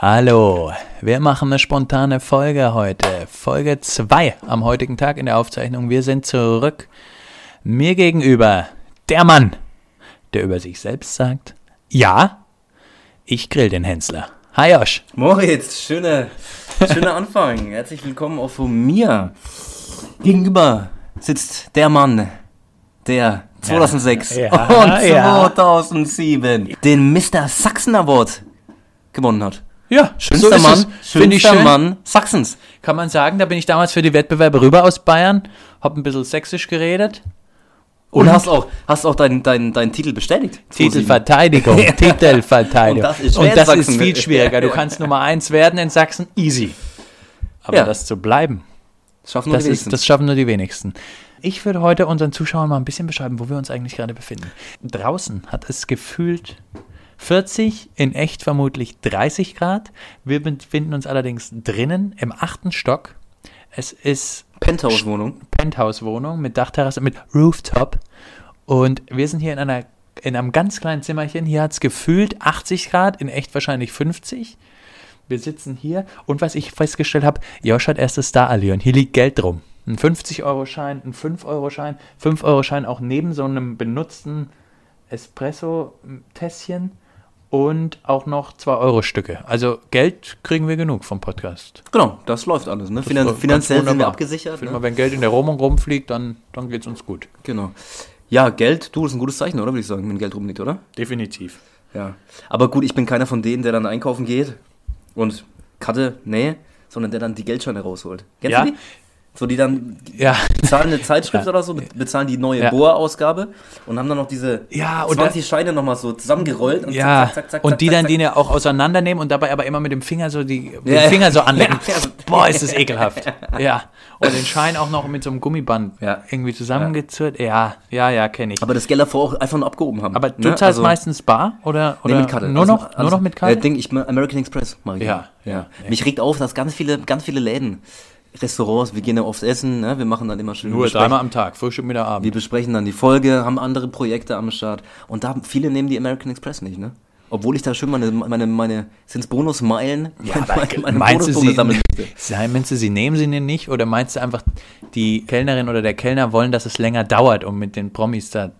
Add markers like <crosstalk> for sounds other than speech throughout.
Hallo, wir machen eine spontane Folge heute. Folge 2 am heutigen Tag in der Aufzeichnung. Wir sind zurück. Mir gegenüber der Mann, der über sich selbst sagt, ja, ich grill den Hensler. Hi Josh. Moritz, schöner, schöner Anfang. <laughs> Herzlich willkommen auch von mir. Gegenüber sitzt der Mann, der 2006 Ja, und ja. 2007 den Mr. Sachsen Award gewonnen hat. Ja, Schönster ist Mann. Finde ich schön. Mann Sachsens. Kann man sagen, da bin ich damals für die Wettbewerbe rüber aus Bayern, hab ein bisschen sächsisch geredet. Und, hast auch, hast auch deinen dein, dein Titel bestätigt. 2007. Titelverteidigung, <laughs> Titelverteidigung. Und das ist Und das ist viel schwieriger. Du kannst Nummer eins werden in Sachsen, easy. Aber Ja. das zu bleiben, Das schaffen nur das, die ist, das schaffen nur die wenigsten. Ich würde heute unseren Zuschauern mal ein bisschen beschreiben, wo wir uns eigentlich gerade befinden. Draußen hat es gefühlt 40, in echt vermutlich 30 Grad. Wir befinden uns allerdings drinnen im achten Stock. Es ist Penthouse-Wohnung. Penthouse-Wohnung mit Dachterrasse, mit Rooftop. Und wir sind hier in einer in einem ganz kleinen Zimmerchen. Hier hat es gefühlt 80 Grad, in echt wahrscheinlich 50. Wir sitzen hier und was ich festgestellt habe, Josh hat erstes Star-Allüren. Hier liegt Geld drum. Ein 50-Euro-Schein, ein 5-Euro-Schein, 5-Euro-Schein auch neben so einem benutzten Espresso-Tässchen und auch noch 2-Euro-Stücke. Also Geld kriegen wir genug vom Podcast. Genau, das läuft alles. Ne? Finan finanziell sind wir abgesichert. Ich finde Ne? mal, wenn Geld in der Wohnung rumfliegt, dann, dann geht es uns gut. Genau. Ja, Geld, du, ist ein gutes Zeichen, oder? Würde ich sagen, wenn Geld rumliegt, oder? Definitiv. Ja. Aber gut, ich bin keiner von denen, der dann einkaufen geht und Karte, nee, sondern der dann die Geldscheine rausholt. Kennst Ja. So, die dann Ja, bezahlen eine Zeitschrift Ja. oder so, be- bezahlen die neue Ja. Boa-Ausgabe und haben dann noch diese Ja, und 20 Scheine nochmal so zusammengerollt und ja. zack, zack, zack, und zack, die zack, dann zack. die ja auch auseinandernehmen und dabei aber immer mit dem Finger so die den. Finger so anlecken. <laughs> Boah, ist das ekelhaft. <laughs> Ja. Und den Schein auch noch mit so einem Gummiband Ja. irgendwie zusammengezurrt. Ja, ja, ja, kenne ich. Aber das Geld davor auch einfach nur abgehoben haben. Aber du ne? zahlst Also- meistens bar oder, oder Nee, mit Karte. nur Also, noch also, nur noch mit Äh, Karte? Ding, ich American Express mache ich. Ja, ja. Mich regt auf, dass ganz viele, ganz viele Läden, Restaurants, wir gehen ja oft essen, ne? wir machen dann immer schön nur dreimal am Tag, Frühstück, Mittag, Wir Abend. besprechen dann die Folge, haben andere Projekte am Start und da viele nehmen die American Express nicht, ne? Obwohl ich da schön meine, meine, meine sind es Bonusmeilen, Ja, <laughs> meine, meine meinst du, sie, sammeln <laughs> möchte. Sei- meinst du, sie nehmen sie denn nicht? Oder meinst du einfach, die Kellnerin oder der Kellner wollen, dass es länger dauert, um mit den Promis da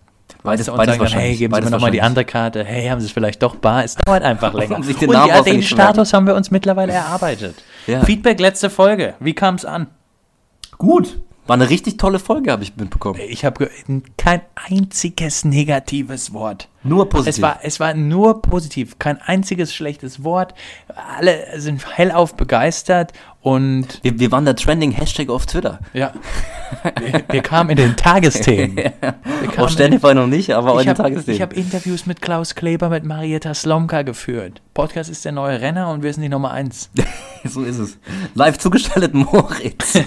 Beides- und beides sagen dann, hey, geben Sie mir nochmal die andere Karte. Hey, haben Sie es vielleicht doch bar? Es dauert einfach <laughs> länger. Um sich den und Namen ja, den. Status haben wir uns mittlerweile erarbeitet. Ja. Feedback letzte Folge. Wie kam es an? Gut. War eine richtig tolle Folge, habe ich mitbekommen. Ich habe kein einziges negatives Wort. Nur positiv. Es war, es war nur positiv, kein einziges schlechtes Wort. Alle sind hellauf begeistert und wir, wir waren der Trending Hashtag auf Twitter. ja, wir, wir kamen in den Tagesthemen. <laughs> Wir Auf Sternify noch nicht, aber ich in den habe Tagesthemen. hab Interviews mit Klaus Kleber, mit Marietta Slomka geführt. Podcast ist der neue Renner und wir sind die Nummer eins. <laughs> <laughs> so ist es. Live zugeschaltet Moritz.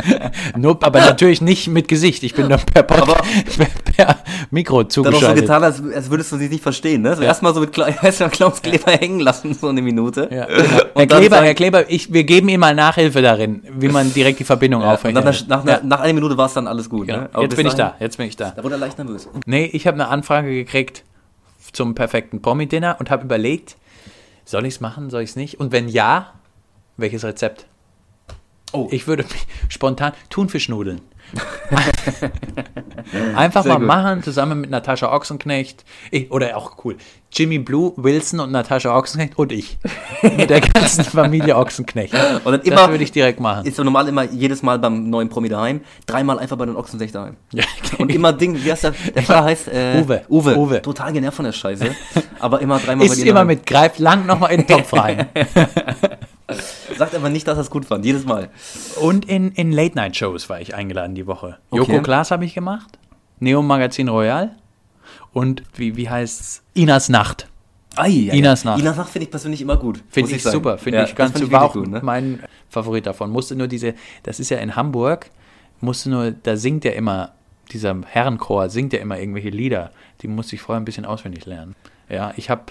<laughs> Nur, aber natürlich nicht mit Gesicht. Ich bin nur per, Pod Aber- <laughs> per, per Mikro Dann auch so zugeschaltet. getan, als, als würdest du sie nicht verstehen, ne? So erstmal so mit Kla Klaus Kleber hängen lassen, so eine Minute. Ja. Herr Kleber, sagen- Herr Kleber, ich, wir geben Ihnen mal Nachhilfe darin, wie man direkt die Verbindung Ja, aufrechnet. nach, nach, nach, einer Minute war es dann alles gut. Genau. Ne? Jetzt bin ich da, jetzt bin ich da. Da wurde er leicht nervös. Nee, ich habe eine Anfrage gekriegt zum perfekten Promi-Dinner und habe überlegt, soll ich es machen, soll ich es nicht? Und wenn ja, welches Rezept? Oh. Ich würde mich spontan Thunfischnudeln. <laughs> Einfach Sehr mal gut. machen, zusammen mit Natascha Ochsenknecht. Ich, oder auch cool. Jimmy Blue, Wilson und Natascha Ochsenknecht und ich. mit der ganzen Familie Ochsenknecht. <laughs> Und dann das immer- würde ich direkt machen. Ist so normal immer jedes Mal beim neuen Promi daheim, dreimal einfach bei den Ochsensech daheim. Ja, Und immer Ding, wie heißt der? Der Pfarrer heißt äh, Uwe. Uwe. Uwe. Total genervt von der Scheiße. Aber immer dreimal <laughs> ist dir immer daheim. mit, greift lang nochmal in den Topf rein. <laughs> Sagt aber nicht, dass er es gut fand. Jedes Mal. Und in, in Late-Night-Shows war ich eingeladen die Woche. Okay. Joko Klaas habe ich gemacht, Neo Magazin Royal und wie, wie heißt's? Inas Nacht. Ei, ja, Inas. Nacht. Inas Nacht finde ich persönlich immer gut. Finde ich sagen. super, finde Ja, ich ganz find war auch gut, ne? mein Favorit davon. Musste nur diese, das ist ja in Hamburg, musste nur, da singt ja immer, dieser Herrenchor singt ja immer irgendwelche Lieder. Die musste ich vorher ein bisschen auswendig lernen. Ja, ich habe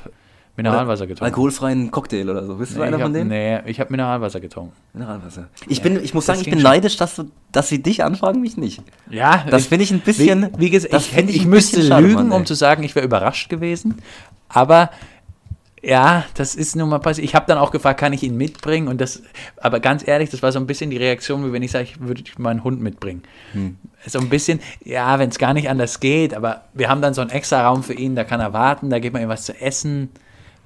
Mineralwasser getrunken. Alkoholfreien Cocktail oder so. Bist du Nee, einer ich hab, von denen? Nee, ich habe Mineralwasser getrunken. Mineralwasser. Ich, bin, ich muss sagen, ich bin neidisch, dass, du, dass sie dich anfragen, mich nicht. Ja, Das finde ich ein bisschen. Wie, wie gesagt, ich, ich, ein müsste schade, lügen, Mann, um zu sagen, ich wäre überrascht gewesen. Aber Ja, das ist nun mal passiert. Ich habe dann auch gefragt, kann ich ihn mitbringen? Und das, aber ganz ehrlich, das war so ein bisschen die Reaktion, wie wenn ich sage, ich würde meinen Hund mitbringen. Hm. So ein bisschen, ja, wenn es gar nicht anders geht, aber wir haben dann so einen extra Raum für ihn, da kann er warten, da gibt man ihm was zu essen,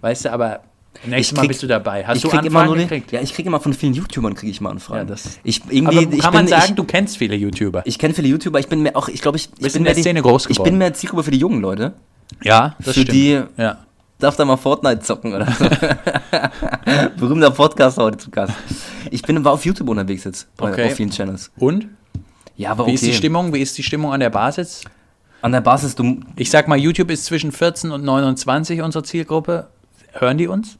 weißt du, aber nächstes Ich Mal krieg- bist du dabei. Hast ich du krieg Anfragen nur die- gekriegt? Ja, ich kriege immer von vielen YouTubern kriege ich mal Anfragen. Ja, ich aber irgendwie, kann ich man bin, sagen, ich, du kennst viele YouTuber? ich kenne viele YouTuber, ich bin mehr auch, ich glaube, ich, ich bin mehr die- Szene groß Ich geworden. bin mehr Zielgruppe für die jungen Leute. ja, das für stimmt. die ja. darf da mal Fortnite zocken oder so. <laughs> Berühmter Podcast heute zu Gast. Ich bin war auf YouTube unterwegs jetzt bei Okay. auf vielen Channels. Und? Ja, aber Wie okay. ist die Stimmung? Wie ist die Stimmung an der Basis? An der Basis du Ich sag mal, YouTube ist zwischen 14 und 29 unsere Zielgruppe. Hören die uns?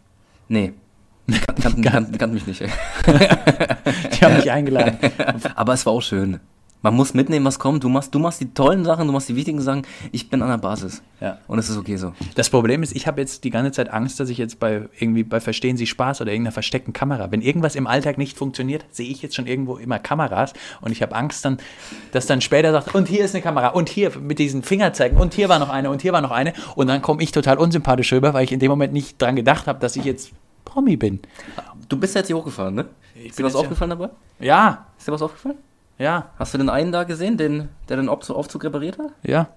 nee. Kann, kann, kann, kann mich nicht. Die haben mich eingeladen. <laughs> Aber es war auch schön. Man muss mitnehmen, was kommt. Du machst, du machst die tollen Sachen, du machst die wichtigen Sachen. Ich bin an der Basis. Ja. Und es ist okay so. Das Problem ist, ich habe jetzt die ganze Zeit Angst, dass ich jetzt bei irgendwie bei Verstehen Sie Spaß oder irgendeiner versteckten Kamera, wenn irgendwas im Alltag nicht funktioniert, sehe ich jetzt schon irgendwo immer Kameras und ich habe Angst dann, dass dann später sagt, und hier ist eine Kamera und hier mit diesen Fingerzeigen und hier war noch eine und hier war noch eine und dann komme ich total unsympathisch rüber, weil ich in dem Moment nicht dran gedacht habe, dass ich jetzt Promi bin. Du bist jetzt hier hochgefahren, ne? ist dir bin was aufgefallen dabei? Ja, Ist dir was aufgefallen? Ja, Hast du den einen da gesehen, den, der den Aufzug, repariert hat? ja.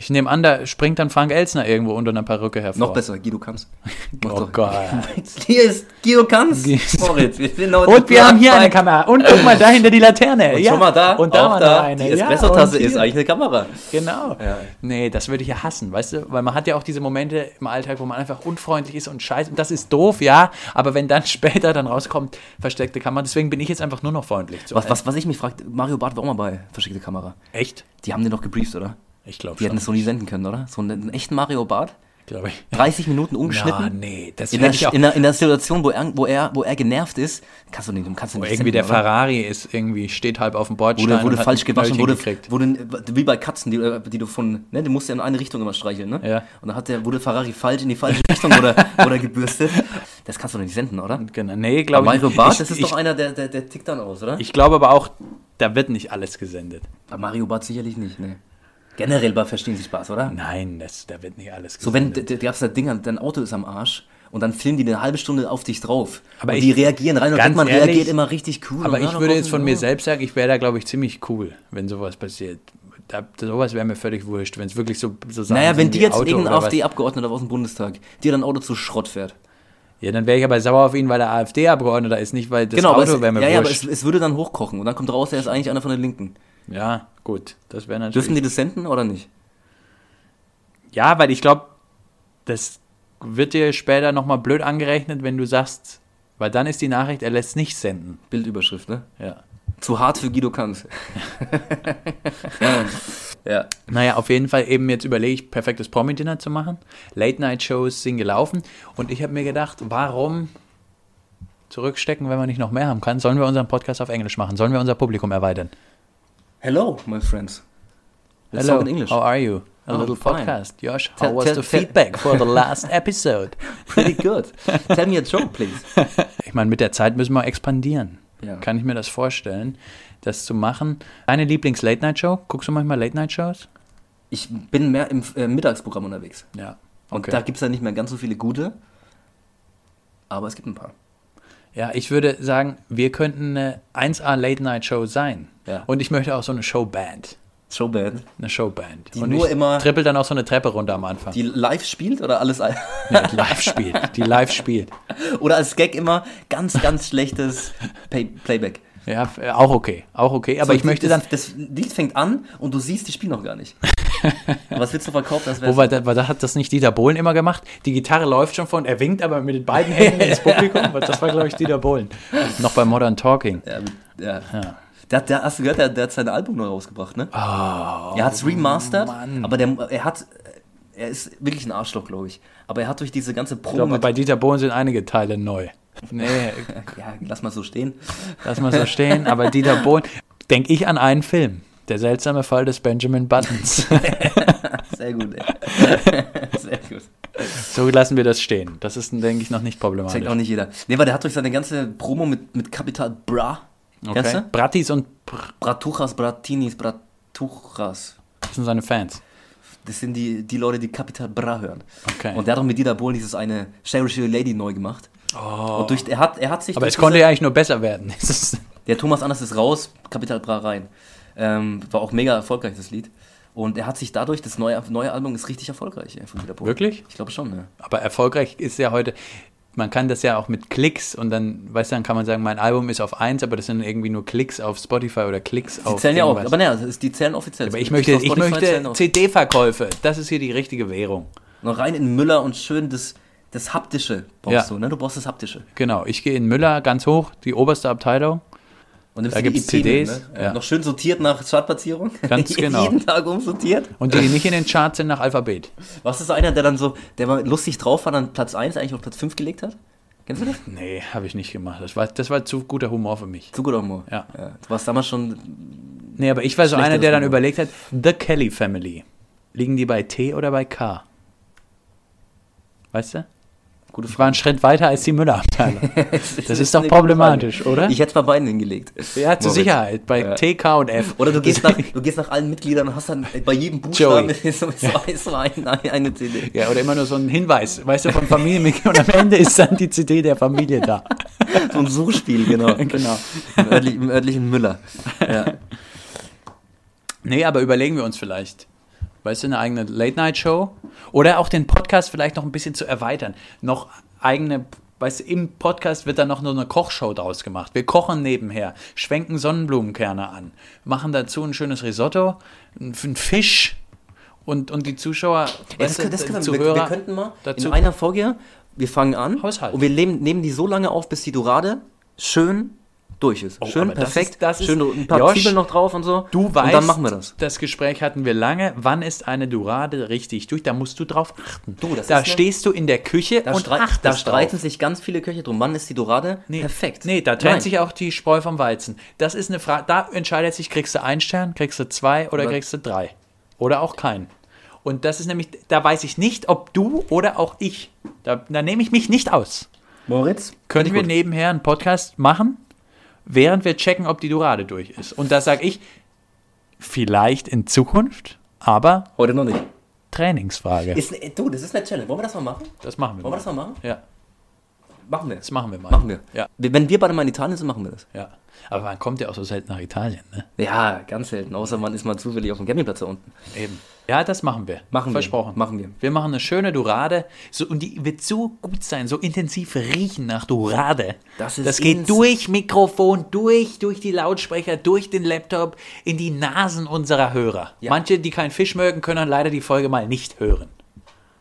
Ich nehme an, da springt dann Frank Elsner irgendwo unter einer Perücke hervor. Noch besser, Guido Kanz. <laughs> Oh. Gott. <laughs> Hier ist Guido Kanz. Moritz, wir sind heute Und wir haben hier eine. Kamera. Und guck mal, da <laughs> hinter die Laterne. Und ja. schon mal da, Und da war da, eine. die Ja, Espresso-Tasse ist eigentlich eine Kamera. Genau. Ja. Nee, das würde ich ja hassen, weißt du? Weil man hat ja auch diese Momente im Alltag, wo man einfach unfreundlich ist und scheiße. Und das ist doof, ja. Aber wenn dann später dann rauskommt, versteckte Kamera, deswegen bin ich jetzt einfach nur noch freundlich. Was, was, was ich mich frage, Mario Barth war auch mal bei Verschickte Kamera. Echt? Die haben den doch gebrieft, oder? Ich glaube Die hätten schon. es so nie senden können, oder? So einen, einen echten Mario Barth. Glaube ich. 30 Minuten Na, umgeschnitten. nee, das In der, ich auch. in, der, in der Situation, wo er, wo, er, wo er genervt ist, kannst du nicht, kannst du Wo nicht irgendwie der senden, oder? Ferrari ist irgendwie, steht halb auf dem Bordstein. Wurde, wurde falsch gewaschen, wurde, gekriegt. wurde wie bei Katzen, die, äh, die du von, ne, du musst ja in eine Richtung immer streicheln, ne? Ja. Und dann hat der, wurde Ferrari falsch in die falsche Richtung oder, <laughs> oder gebürstet. Das kannst du doch nicht senden, oder? Genau. Nee, glaube ich Mario. Barth, das ist ich, doch einer, der, der, der tickt dann aus, oder? Ich glaube aber auch, da wird nicht alles gesendet. Aber Mario Barth sicherlich nicht, ne? Generell bei Verstehen Sie Spaß, oder? Nein, das, da wird nicht alles So, wenn, du hast das Ding, dein Auto ist am Arsch und dann filmen die eine halbe Stunde auf dich drauf. Aber und ich- die reagieren rein und ganz man ehrlich, reagiert immer richtig cool. Aber ich würde jetzt von mir selbst sagen, ich wäre da, glaube ich, ziemlich cool, wenn sowas passiert. Da, sowas wäre mir völlig wurscht, wenn es wirklich so, so Sachen Naja, wenn die jetzt Auto irgendein. AfD-Abgeordneter aus dem Bundestag dir dein Auto zu Schrott fährt. Ja, dann wäre ich aber sauer auf ihn, weil er AfD-Abgeordneter ist, nicht weil das genau, aber, Auto es, wäre mir ja, ja, aber es, wurscht. es würde dann hochkochen und dann kommt raus, er ist eigentlich einer von den Linken. Ja, gut, das wäre natürlich. Dürfen die das senden oder nicht? ja, weil ich glaube, das wird dir später nochmal blöd angerechnet, wenn du sagst, weil dann ist die Nachricht, er lässt nicht senden. Bildüberschrift, ne? Ja. Zu hart für Guido Kanz. <laughs> ja. Naja, auf jeden Fall eben jetzt überlege ich, perfektes Promi-Dinner zu machen. Late-Night-Shows sind gelaufen und ich habe mir gedacht, warum zurückstecken, wenn wir nicht noch mehr haben kann? Sollen wir unseren Podcast auf Englisch machen? Sollen wir unser Publikum erweitern? Hello, my friends. Let's Hello, talk in English. how are you? A Oh, little fine. podcast. Josh, how Tell- was tell- the feedback for the <laughs> last episode? Pretty good. Tell me a joke, please. <laughs> Ich meine, mit der Zeit müssen wir expandieren. Ja. Kann ich mir das vorstellen, das zu machen? Deine Lieblings-Late-Night-Show? Guckst du manchmal Late-Night-Shows? Ich bin mehr im äh, Mittagsprogramm unterwegs. Ja. Und Okay. da gibt es ja nicht mehr ganz so viele gute. Aber es gibt ein paar. Ja, ich würde sagen, wir könnten eine 1A Late-Night-Show sein. Ja. Und ich möchte auch so eine Showband. Showband. Eine Showband. Die Und nur immer- trippel dann auch so eine Treppe runter am Anfang. Die live spielt oder alles Nee, die live spielt. Die live spielt. <laughs> oder als Gag immer ganz, ganz schlechtes Pay Playback. Ja, auch okay. Auch okay. Aber So, ich möchte das, dann. Das Lied fängt an und du siehst, die spielen noch gar nicht. <laughs> Was willst du verkaufen? Das Wo war, da, da hat das nicht Dieter Bohlen immer gemacht? Die Gitarre läuft schon von, er winkt aber mit den beiden Händen <laughs> ins Publikum. Das war, glaube ich, Dieter Bohlen. Noch bei Modern Talking. Ja, ja. Ja. Der, der, hast du gehört, der, der hat sein Album neu rausgebracht, ne? Oh, er hat es remastered, Mann. aber der, er hat, er ist wirklich ein Arschloch, glaube ich. Aber er hat durch diese ganze ich Promo glaube, bei Dieter Bohlen sind einige Teile neu. Nee, <laughs> ja, lass mal so stehen. lass mal so stehen. Aber Dieter Bohlen, denke ich an einen Film. Der seltsame Fall des Benjamin Buttons. <laughs> Sehr gut, ey. <laughs> Sehr gut. So lassen wir das stehen. Das ist, denke ich, noch nicht Checkt problematisch. auch nicht jeder. Nee, weil der hat durch seine ganze Promo mit, mit Kapital Bra. Okay. Bratis und Br Bratuchas, Bratinis, Bratuchas. das sind seine Fans. Das sind die, die Leute, die Capital Bra hören. Okay. Und der hat auch mit Dieter Bohlen dieses eine Cherish Lady neu gemacht. Und durch, er, hat, er hat sich. Oh. Aber es konnte ja eigentlich nur besser werden. <laughs> Der Thomas Anders ist raus, Capital Bra rein. Ähm, war auch mega erfolgreich, das Lied. Und er hat sich dadurch, das neue, neue Album ist richtig erfolgreich ey, von Dieter Bohlen. Wirklich? Ich glaube schon, ne? Aber erfolgreich ist ja heute, man kann das ja auch mit Klicks und dann, weißt du, dann kann man sagen, mein Album ist auf 1, aber das sind irgendwie nur Klicks auf Spotify oder Klicks Die auf zählen ja auch, aber naja, das ist- die zählen offiziell. Aber ich Die möchte, ich möchte. CD-Verkäufe. Das ist hier die richtige Währung. Noch rein in Müller und schön das, das Haptische brauchst Ja. du, ne? Du brauchst das Haptische. Genau. Ich gehe in Müller ganz hoch, die oberste Abteilung. Und nimmst Da EP mit, CDs, Ne? ja. Noch schön sortiert nach Chartplatzierung. Ganz <laughs> genau. Jeden Tag umsortiert. Und die, die nicht in den Charts sind, nach Alphabet. Was ist so einer, der dann so, der mal lustig drauf war, dann Platz 1 eigentlich auf Platz 5 gelegt hat? Kennst du das? Nee, habe ich nicht gemacht. Das war, das war zu guter Humor für mich. Zu guter Humor. Ja. Du warst damals schon. Nee, aber ich war so einer, der dann Humor. überlegt hat, The Kelly Family. Liegen die bei T oder bei K? Weißt du? Gute Ich war einen Schritt weiter als die Müller-Abteilung. <laughs> Das ist doch eine problematisch, Frage. oder? Ich hätte es bei beiden hingelegt. Ja, zur Moritz. Sicherheit. Bei Ja. T, K und F. Oder du gehst, nach, <laughs> du gehst nach allen Mitgliedern und hast dann bei jedem Buchstaben <laughs> so, so, so ein, ein, eine CD. Ja, oder immer nur so ein Hinweis, weißt du, von Familienmitgliedern. Und am Ende ist dann die CD der Familie da. So ein Suchspiel, genau. Genau. Im, örtlich, Im örtlichen Müller. Ja. Nee, aber überlegen wir uns vielleicht. Weißt du, eine eigene Late-Night-Show? Oder auch den Podcast vielleicht noch ein bisschen zu erweitern. Noch eigene, weißt du, im Podcast wird dann noch nur eine Kochshow draus gemacht. Wir kochen nebenher, schwenken Sonnenblumenkerne an, machen dazu ein schönes Risotto, einen Fisch und, und die Zuschauer, Ja, das, können- das die können wir, Zuhörer wir könnten mal dazu. in einer Folge, wir fangen an Haushalt. und wir nehmen, nehmen die so lange auf, bis die Dorade schön durch ist. Oh, schön, aber das perfekt. ist- das ist- schön ein paar Josh, Zwiebeln noch drauf und so. Du weißt, und dann machen wir das. Das Gespräch hatten wir lange. Wann ist eine Dorade richtig durch? Da musst du drauf achten. Du, das da eine- stehst du in der Küche Da, und streit, achtest da streiten drauf. sich ganz viele Köche drum. Wann ist die Dorade Nee, perfekt? Nee, da trennt Nein. sich auch die Spreu vom Weizen. Das ist eine Frage, da entscheidet sich, kriegst du einen Stern, kriegst du zwei oder Oder- kriegst du drei. Oder auch keinen. Und das ist nämlich, da weiß ich nicht, ob du oder auch ich, da, da nehme ich mich nicht aus. Moritz? Können Finde wir gut. nebenher einen Podcast machen, während wir checken, ob die Dorade durch ist. Und da sage ich, vielleicht in Zukunft, aber Heute noch nicht. Trainingsfrage. Ist, ne- du, das ist eine Challenge. Wollen wir das mal machen? das machen wir Wollen wir das mal. mal machen? Ja, Machen wir. das machen wir mal. Machen wir. Ja, Wenn wir beide mal in Italien sind, machen wir das. ja. Aber man kommt ja auch so selten nach Italien, ne? Ja, ganz selten. Außer man ist mal zufällig auf dem Campingplatz da unten. Eben. Ja, das machen wir. Machen Versprochen. wir. Machen wir. Wir machen eine schöne Dorade. So, und die wird so gut sein, so intensiv riechen nach Dorade. Das ist das geht durch Mikrofon, durch, durch die Lautsprecher, durch den Laptop, in die Nasen unserer Hörer. Ja. Manche, die keinen Fisch mögen, können leider die Folge mal nicht hören.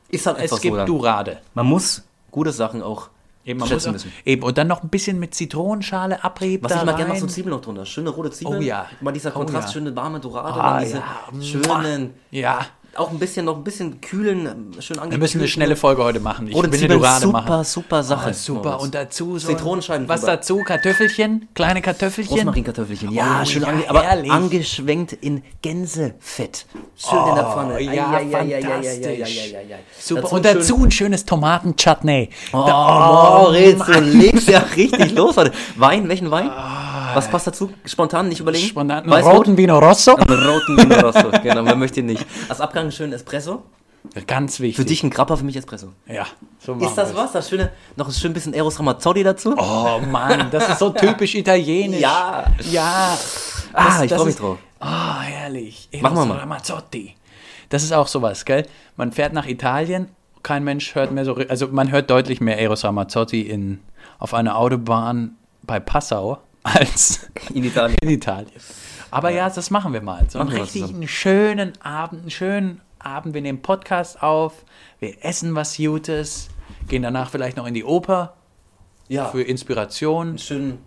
Ist halt einfach Es gibt. Dann. Dorade. Man muss gute Sachen auch Eben, man muss auch, müssen. eben, und dann noch ein bisschen mit Zitronenschale abrieb Was da ich mal gerne mache, so Zwiebeln noch drunter. Schöne rote Zwiebeln. Oh ja. Mal dieser Oh Kontrast, ja. schöne warme Dorade. Ah, diese ja. schönen, Ja, auch ein bisschen, noch ein bisschen kühlen, schön angekühlt. wir müssen eine schnelle Folge heute machen. Ich Rote will eine Dorade super, machen. super Sache. Ah, super. Moritz. Und dazu so Zitronenscheiben Was drüber. dazu? Kartoffelchen? Kleine Kartoffelchen? Rosmarinkartoffelchen, ja, Oh, schön ja, ange aber herrlich. angeschwenkt in Gänsefett. Schön in der Pfanne. Oh, ja, ei, fantastisch. ei, ei, ei, ei. Super. Dazu und schön- dazu ein schönes Tomaten-Chutney. Oh, Da- Moritz, du legst ja richtig los heute. Wein, welchen Wein? Was passt dazu? Spontan, nicht überlegen? Spontan einen roten Vino Rosso. Einen roten Vino Rosso, <laughs> genau, wer möchte ihn nicht. Als Abgang einen schönen Espresso. Ganz wichtig. Für dich ein Grappa, für mich Espresso. Ja, so machen Ist das wir's. was? Das schöne, noch ein schön bisschen Eros Ramazzotti dazu? Oh Mann, das ist so <laughs> typisch italienisch. Ja. Ja. ah, Das- ich das freue mich ist- drauf. Oh, herrlich. Machen wir Eros mal. Ramazzotti. Das ist auch sowas, gell? Man fährt nach Italien, kein Mensch hört mehr so, also man hört deutlich mehr Eros Ramazzotti in, auf einer Autobahn bei Passau als In Italien. in Italien. Aber ja, das machen wir mal. So einen Machen wir was richtig zusammen. einen schönen Abend, einen schönen Abend. Wir nehmen Podcast auf, wir essen was Gutes, gehen danach vielleicht noch in die Oper Ja, für Inspiration. schön.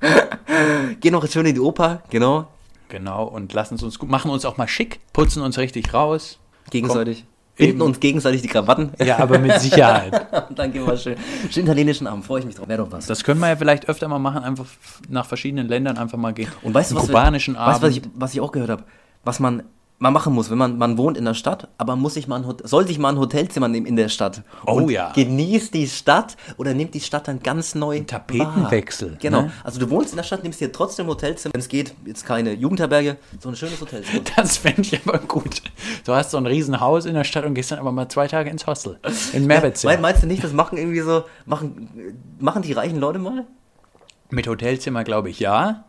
<laughs> Geh noch schön in die Oper, genau. Genau, und lassen uns gut, machen uns auch mal schick, putzen uns richtig raus. Gegenseitig. Binden uns gegenseitig die Krawatten. Ja, aber mit Sicherheit. <laughs> Und dann gehen wir schön. Schön italienischen Abend, freue ich mich drauf. Wäre doch was. Das können wir ja vielleicht öfter mal machen, einfach nach verschiedenen Ländern einfach mal gehen. Und weißt du, was, wir- kubanischen weißt, du, was, ich, Abend. was ich auch gehört habe? Was man man machen muss, wenn man, man wohnt in der Stadt, aber muss sich mal ein, soll sich mal ein Hotelzimmer nehmen in der Stadt. Oh ja. Genießt die Stadt oder nimmt die Stadt dann ganz neu. Ein Tapetenwechsel, Genau. ne? Also du wohnst in der Stadt, nimmst dir trotzdem ein Hotelzimmer. Wenn es geht, jetzt keine Jugendherberge, so ein schönes Hotelzimmer. <laughs> Das fände ich aber gut. Du hast so ein Riesenhaus in der Stadt und gehst dann aber mal zwei Tage ins Hostel. In Mehrbettzimmer. Mein, meinst du nicht, das machen irgendwie so, machen, machen die reichen Leute mal? Mit Hotelzimmer glaube ich ja.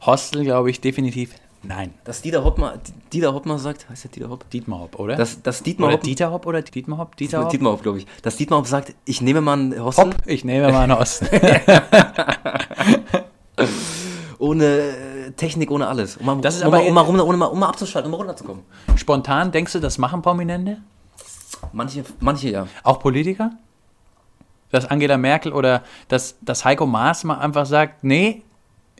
Hostel glaube ich definitiv nein. Dass Dieter Hopp mal, Dieter Hopp mal sagt, heißt der Dieter Hopp? Dietmar Hopp, oder? Dass, dass Dietmar oder Hopp, Dieter Hopp oder Dietmar Hopp? Dieter Hopp? Dietmar Hopp, glaube ich. Dass Dietmar Hopp sagt, ich nehme mal ein Hostel Hopp, ich nehme mal einen Hostel. <laughs> ohne äh, Technik, ohne alles. Um mal, Das ist um, aber- mal, um, mal, rum- um, mal, um mal abzuschalten, um mal runterzukommen. Spontan denkst du, das machen Prominente? Manche, manche ja. Auch Politiker? Dass Angela Merkel oder dass, dass Heiko Maas mal einfach sagt, nee,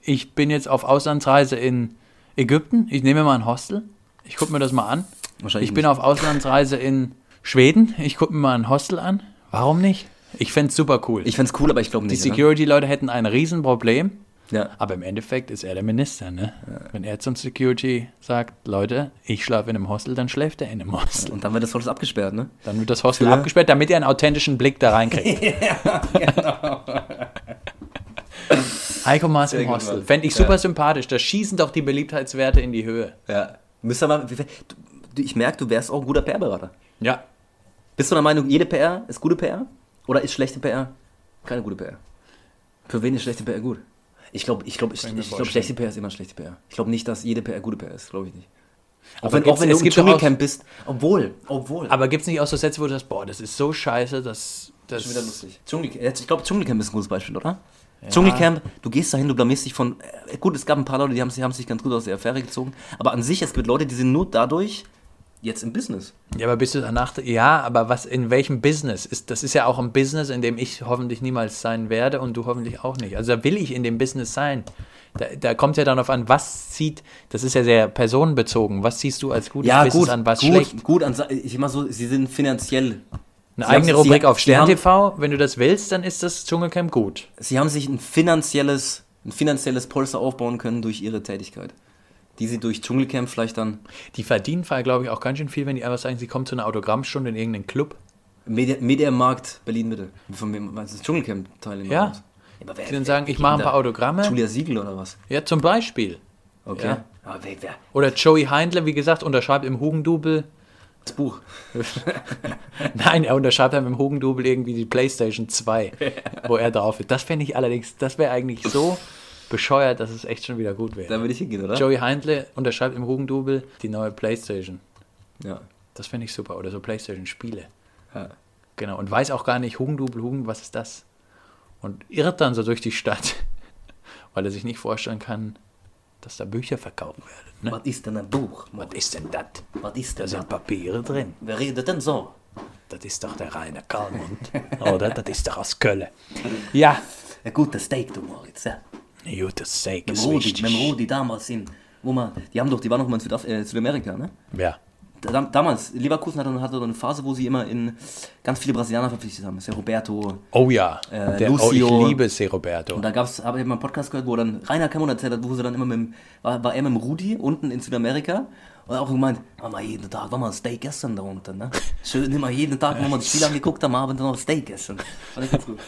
ich bin jetzt auf Auslandsreise in Ägypten, ich nehme mal ein Hostel, ich gucke mir das mal an. Wahrscheinlich Ich bin nicht. auf Auslandsreise in Schweden, ich gucke mir mal ein Hostel an. Warum nicht? Ich fände es super cool. Ich fände es cool, aber ich glaube Die nicht. ne? Security-Leute hätten ein Riesenproblem, Ja. aber im Endeffekt ist er der Minister. Ne? Wenn er zum Security sagt, Leute, ich schlafe in einem Hostel, dann schläft er in einem Hostel. Und dann wird das Hostel abgesperrt, ne? Dann wird das Hostel Für- abgesperrt, damit er einen authentischen Blick da reinkriegt. <laughs> <laughs> Heiko Maas Sehr im Hostel. Fände ich Ja. super sympathisch. Da schießen doch die Beliebtheitswerte in die Höhe. Ja. Müsste aber, ich merke, du wärst auch ein guter PR-Berater. Ja. Bist du der Meinung, jede PR ist gute PR? Oder ist schlechte PR keine gute PR? Für wen ist schlechte PR gut? Ich glaube, ich glaube, ich, ich ich glaube, schlechte PR ist immer schlechte PR. Ich glaube nicht, dass jede PR gute PR ist, glaube ich nicht. Auch Aber wenn, auch wenn du es im Dschungelcamp bist. Obwohl, obwohl. Aber gibt es nicht auch so Sätze, wo du sagst, boah, das ist so scheiße, dass das. Schon wieder lustig. Dschungel, jetzt- ich glaube, Dschungelcamp ist ein gutes Beispiel, oder? Dschungelcamp, du gehst dahin, du blamierst dich von. Äh, gut, es gab ein paar Leute, die haben, sich- haben sich ganz gut aus der Affäre gezogen. Aber an sich, es gibt Leute, die sind nur dadurch jetzt im Business. Ja, aber bist du danach. Ja, aber was in welchem Business? Ist, das ist ja auch ein Business, in dem ich hoffentlich niemals sein werde und du hoffentlich auch nicht. Also da will ich in dem Business sein. Da, da kommt ja dann auf an, was zieht, das ist ja sehr personenbezogen, was ziehst du als gutes Ja, Business gut, an, was gut, schlecht? gut. An, ich mal so, sie sind finanziell. Eine Sie eigene Rubrik sie- auf Stern TV, wenn du das willst, dann ist das Dschungelcamp gut. Sie haben sich ein finanzielles, ein finanzielles Polster aufbauen können durch ihre Tätigkeit. Die sie durch Dschungelcamp vielleicht dann Die verdienen, glaube ich, auch ganz schön viel, wenn die einfach sagen, sie kommen zu einer Autogrammstunde in irgendeinen Club. Media, Mediamarkt Berlin-Mitte. Von wem meinst du das Dschungelcamp-Teilnehmer? Ja. aus? aber wer, Die dann sagen, ich mache ein paar Autogramme. Julia Siegel oder was? Ja, zum Beispiel. Okay. Ja. Aber wer, wer? Oder Joey Heindler, wie gesagt, unterschreibt im Hugendubel. Das Buch. <laughs> Nein, er unterschreibt dann im Hugendubel irgendwie die PlayStation 2, <laughs> wo er drauf ist. Das fände ich allerdings, das wäre eigentlich so bescheuert, dass es echt schon wieder gut Da wäre. würde ich hingehen, oder? Joey Heindle unterschreibt im Hugendubel die neue PlayStation. Ja. Das fände ich super. Oder so PlayStation-Spiele. ja. Genau. Und weiß auch gar nicht, Hugendubel, Hugend, was ist das? Und irrt dann so durch die Stadt, <laughs> weil er sich nicht vorstellen kann, dass da Bücher verkauft werden. Ne? Was ist denn ein Buch? Was ist denn das? Was ist Da denn das? sind Papiere drin. Wer redet denn so? Das ist doch der reine Kalmund, <laughs> oder? Das ist doch aus Köln. Ja, Ein gutes Steak, du Moritz. Ja. gutes Steak Mit ist Rudi, wichtig. mit dem Rudi damals in, wo man, die haben doch, die waren noch mal in Südaf äh, Südamerika, ne? Ja. Da, damals, Leverkusen hatte, hatte so eine Phase, wo sie immer in ganz viele Brasilianer verpflichtet haben. Ja Roberto. Oh ja, Äh, der, oh, Lucio. ich liebe Se Roberto. Und da gab's, habe ich mal einen Podcast gehört, wo dann Rainer Kammern erzählt hat, wo sie dann immer mit dem, war, war er mit dem Rudi unten in Südamerika und auch gemeint, haben wir jeden Tag, war mal ein Steak essen da unten, ne? Schön immer jeden Tag, wenn wir das Spiel angeguckt haben, abends noch ein Steak essen. Fand ich ganz gut.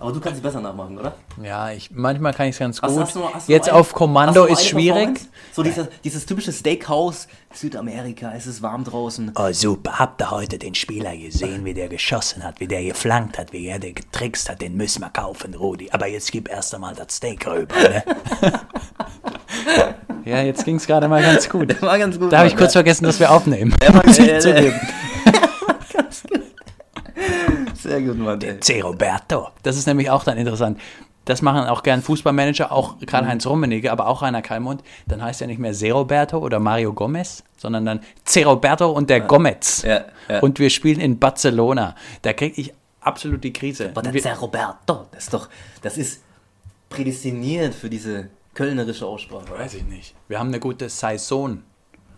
Aber du kannst es besser nachmachen, oder? Ja, ich, manchmal kann ich es ganz Hast- gut. hast du hast du Jetzt noch eine- auf Kommando hast ist schwierig. So dieses, dieses typische Steakhouse, Südamerika, es ist warm draußen. Oh super, habt ihr heute den Spieler gesehen, wie der geschossen hat, wie der geflankt hat, wie er der getrickst hat, den müssen wir kaufen, Rudi. Aber jetzt gib erst einmal das Steak rüber, ne? <laughs> <laughs> ja, jetzt ging es gerade mal ganz gut. <laughs> War ganz gut. Da habe ich kurz vergessen, dass wir aufnehmen. <laughs> Muss ich zugeben. Sehr gut, Mann. Ey. C. Roberto. Das ist nämlich auch dann interessant. Das machen auch gern Fußballmanager, auch Karl-Heinz Rummenigge, aber auch Rainer Kalmund. Dann heißt er nicht mehr Se Roberto oder Mario Gomez, sondern dann C. Roberto und der Gomez. Ja, ja. Und wir spielen in Barcelona. Da kriege ich absolut die Krise. Aber der wir, Zé Roberto, das ist doch, das ist prädestiniert für diese kölnerische Aussprache. oder? weiß ich nicht. Wir haben eine gute Saison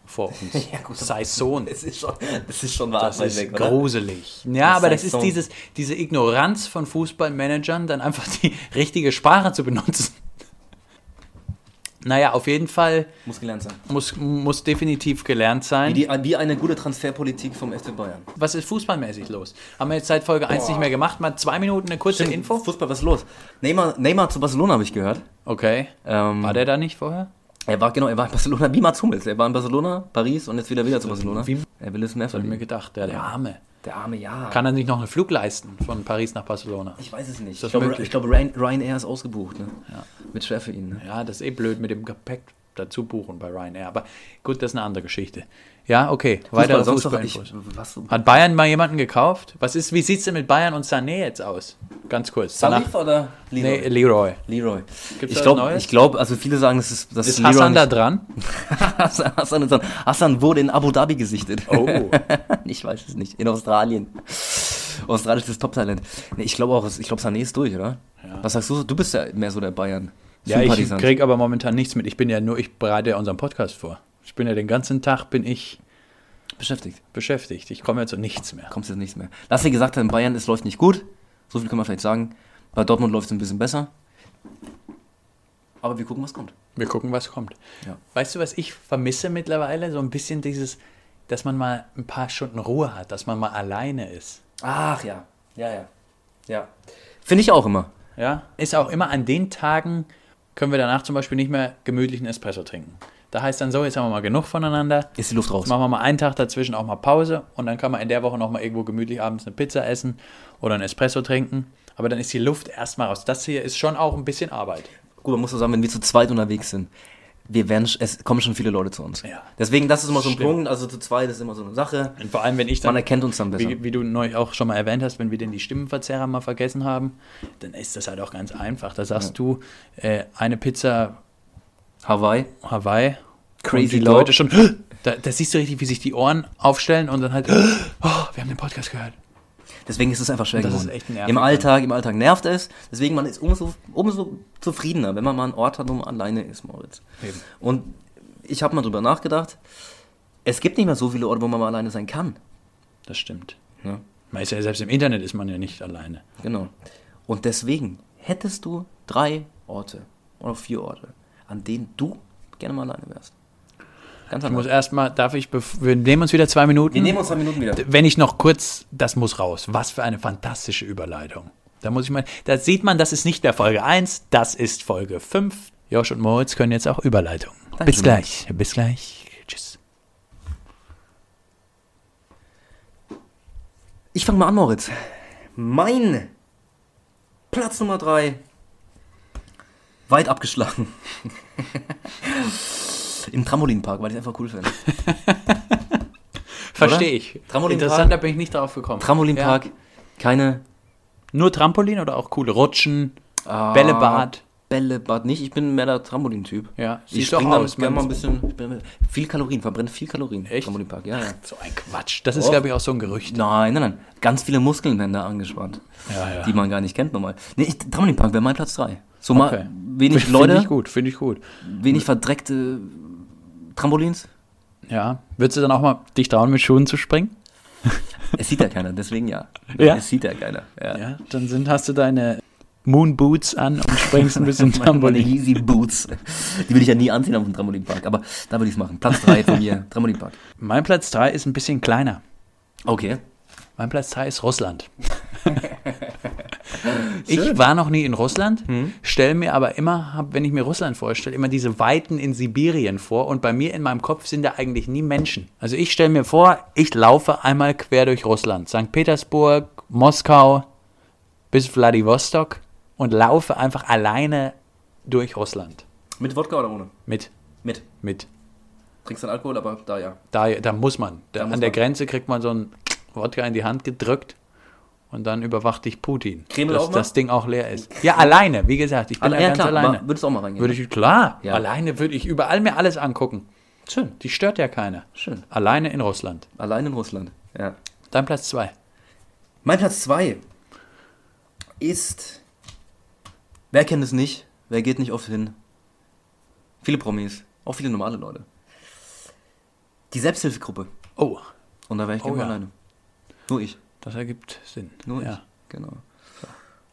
vor uns. <laughs> Ja, gut. Saison. Das ist schon, das ist schon wahr Das ist weg, oder? gruselig. Ja, aber das ist Saison. dieses, diese Ignoranz von Fußballmanagern, dann einfach die <laughs> richtige Sprache zu benutzen. Naja, auf jeden Fall Muss gelernt sein. muss, muss definitiv gelernt Wie, sein. die, wie eine gute Transferpolitik vom FC Bayern. Was ist fußballmäßig los? Haben wir jetzt seit Folge 1 nicht mehr gemacht? Mal zwei Minuten eine kurze Info? Fußball, was ist los? Neymar, Neymar zu Barcelona habe ich gehört. Okay. Ähm, War der da nicht vorher? Er war genau, er war in Barcelona wie Mats Hummels. Er war in Barcelona, Paris und jetzt wieder wieder zu Barcelona. Wie- Er will es mehr Hab ich mir verdienen. gedacht, der, der Arme. Der arme ja. Kann er sich noch einen Flug leisten von Paris nach Barcelona? ich weiß es nicht. Ich glaube, ich glaube Ryan, Ryanair ist ausgebucht. Ne? Wird schwer für ihn. Ne? Ja, das ist eh blöd mit dem Gepäck dazu buchen bei Ryanair. Aber gut, das ist eine andere Geschichte. Ja, okay. Weitere sonst noch, ich, was, Hat Bayern mal jemanden gekauft? Was ist, wie sieht es denn mit Bayern und Sané jetzt aus? Ganz kurz. Salif oder Leroy? Nee, Leroy. Leroy. Gibt's ich glaube, glaube, also viele sagen, das ist das Ist Leroy Hassan da dran? <laughs> Hassan, ist dran. Hassan wurde in Abu Dhabi gesichtet. Oh. <laughs> ich weiß es nicht. In Australien. Australisches Top-Talent. Nee, ich glaube auch, ich glaube, Sané ist durch, oder? Ja. Was sagst du? Du bist ja mehr so der Bayern. Ja, ich kriege aber momentan nichts mit. Ich bin ja nur, ich bereite ja unseren Podcast vor. Ich bin ja den ganzen Tag bin ich beschäftigt. beschäftigt. Ich komme ja zu nichts mehr. Kommst jetzt nichts mehr. Lass dir gesagt haben, Bayern, es läuft nicht gut. So viel kann man vielleicht sagen. Bei Dortmund läuft es ein bisschen besser. Aber wir gucken, was kommt. Wir gucken, was kommt. Ja. Weißt du, was ich vermisse mittlerweile? So ein bisschen dieses, dass man mal ein paar Stunden Ruhe hat, dass man mal alleine ist. Ach ja. Ja, ja. Ja. Finde ich auch immer. Ja, ist auch immer an den Tagen, können wir danach zum Beispiel nicht mehr gemütlichen Espresso trinken. Da heißt dann so, jetzt haben wir mal genug voneinander. Ist die Luft raus. Jetzt machen wir mal einen Tag dazwischen auch mal Pause und dann kann man in der Woche noch mal irgendwo gemütlich abends eine Pizza essen oder ein Espresso trinken. Aber dann ist die Luft erstmal raus. Das hier ist schon auch ein bisschen Arbeit. Gut, man muss so sagen, wenn wir zu zweit unterwegs sind, wir werden, es kommen schon viele Leute zu uns. Ja. Deswegen, das ist immer so ein Stimmt. Punkt. Also zu zweit ist immer so eine Sache. Und vor allem, wenn ich dann, Man erkennt uns dann besser. wie, wie du neulich auch schon mal erwähnt hast, wenn wir denn die Stimmenverzerrer mal vergessen haben, dann ist das halt auch ganz einfach. Da sagst du, äh, eine Pizza Hawaii. Hawaii. Crazy. Leute schon, da, da siehst du richtig, wie sich die Ohren aufstellen und dann halt, oh, wir haben den Podcast gehört. Deswegen ist es einfach schwer Das ist geworden. echt nervig, Im. Alltag, im Alltag nervt es. Deswegen man ist umso, umso zufriedener, wenn man mal einen Ort hat, wo man alleine ist, Moritz. Eben. Und ich habe mal drüber nachgedacht. Es gibt nicht mehr so viele Orte, wo man mal alleine sein kann. Das stimmt. Ja, Man ist ja selbst im Internet ist man ja nicht alleine. genau. Und deswegen hättest du drei Orte oder vier Orte, an denen du gerne mal alleine wärst. Ganz Ich muss erstmal, darf ich, wir nehmen uns wieder zwei Minuten. Wir nehmen uns zwei Minuten wieder. Wenn ich noch kurz, das muss raus. Was für eine fantastische Überleitung. Da muss ich mal, da sieht man, das ist nicht mehr Folge 1, das ist Folge 5. Josh und Moritz können jetzt auch Überleitungen. Bis Dankeschön. gleich. Bis gleich. Tschüss. Ich fange mal an, Moritz. Mein Platz Nummer drei. Weit abgeschlagen. <laughs> Im Trampolinpark, weil ich es einfach cool finde. <laughs> Verstehe ich. Trampolinpark? Interessant, da bin ich nicht drauf gekommen. Trampolinpark, Ja. keine Nur Trampolin oder auch coole Rutschen, Ah, Bällebad? Bällebad nicht. Ich bin mehr der Trampolintyp. Ja, Ich springe da gerne mal ein bisschen. Bin, viel Kalorien, verbrennt viel Kalorien. Echt? Trampolinpark, ja, ja. So ein Quatsch. Das ist, Doch. glaube ich, auch so ein Gerücht. Nein, nein, nein. Ganz viele Muskeln werden da angespannt. Ja, ja. Die man gar nicht kennt normal. Nee, Trampolinpark wäre mein Platz 3. So mal Okay. wenig <laughs> Finde Leute, ich gut, finde ich gut. wenig verdreckte Trampolins. Ja. Würdest du dann auch mal dich trauen, mit Schuhen zu springen? <laughs> Es sieht ja keiner, deswegen ja. Ja? Es sieht ja keiner. Ja. Ja. Dann sind, hast du deine Moon Boots an und springst ein <laughs> bisschen Meine, meine Trampolin. Yeezy Boots. Die will ich ja nie anziehen auf dem Trampolinpark. Aber da würde ich es machen. Platz 3 von mir, <laughs> Trampolinpark. Mein Platz 3 ist ein bisschen kleiner. Okay. Mein Platz 3 ist Russland. Ich war noch nie in Russland, stelle mir aber immer, hab, wenn ich mir Russland vorstelle, immer diese Weiten in Sibirien vor und bei mir in meinem Kopf sind da eigentlich nie Menschen. Also ich stelle mir vor, ich laufe einmal quer durch Russland, St. Petersburg, Moskau bis Vladivostok und laufe einfach alleine durch Russland. Mit Wodka oder ohne? Mit, Mit. mit. Trinkst dann Alkohol, aber da ja. Da, da muss man. Da, muss an der man. Grenze kriegt man so ein Wodka in die Hand gedrückt und dann überwacht dich Putin. Kreml dass auch mal? das Ding auch leer ist. Ja, alleine, wie gesagt, ich bin Ah, da ja, ganz klar. alleine. Würdest du auch mal reingehen? Würde ich, klar, Ja. alleine würde ich überall mir alles angucken. Schön. Die stört ja keiner. Schön. Alleine in Russland. Allein in Russland. Ja. Dein Platz zwei. Mein Platz 2 ist. Wer kennt es nicht? Wer geht nicht oft hin? Viele Promis, auch viele normale Leute. Die Selbsthilfegruppe. Oh, Und da wäre ich Oh ja. alleine. Nur ich. Das ergibt Sinn. Nur ja. ich. Genau.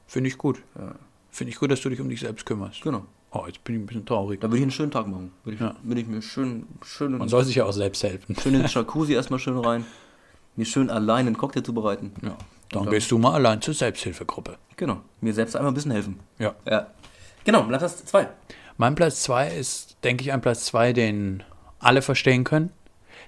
Finde ich gut. Ja. Finde ich gut, dass du dich um dich selbst kümmerst. Genau. Oh, jetzt bin ich ein bisschen traurig. Da würde ich einen schönen Tag machen. Würde ich, Ja. würde ich mir schön, schön, Man soll sich ja auch selbst helfen. <laughs> schön ins Jacuzzi erstmal schön rein. Mir schön allein einen Cocktail zubereiten. Ja. Dann dann- gehst du mal allein zur Selbsthilfegruppe. Genau. Mir selbst einmal ein bisschen helfen. Ja. Ja. Genau, Platz hast zwei. Mein Platz 2 ist, denke ich, ein Platz 2, den alle verstehen können.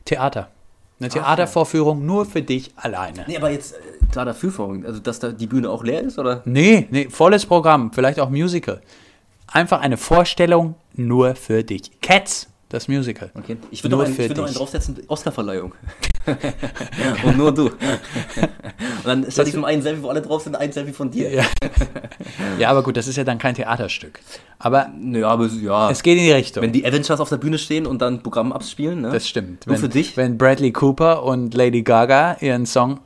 Theater. Eine Theatervorführung nur für dich alleine. Nee, aber jetzt äh, dafür vorhin, also dass da die Bühne auch leer ist, oder? Nee, nee, volles Programm, vielleicht auch Musical. Einfach eine Vorstellung nur für dich. Cats, das Musical. Okay. Ich würde noch, einen- ich würd noch einen draufsetzen, Oscarverleihung. Und nur du. Und dann statt diesem einen Selfie, wo alle drauf sind, ein Selfie von dir. Ja. ja, aber gut, das ist ja dann kein Theaterstück. Aber Naja, aber es- ja. es geht in die Richtung. wenn die Avengers auf der Bühne stehen und dann Programm abspielen, ne? das stimmt. Nur wenn, für dich? Wenn Bradley Cooper und Lady Gaga ihren Song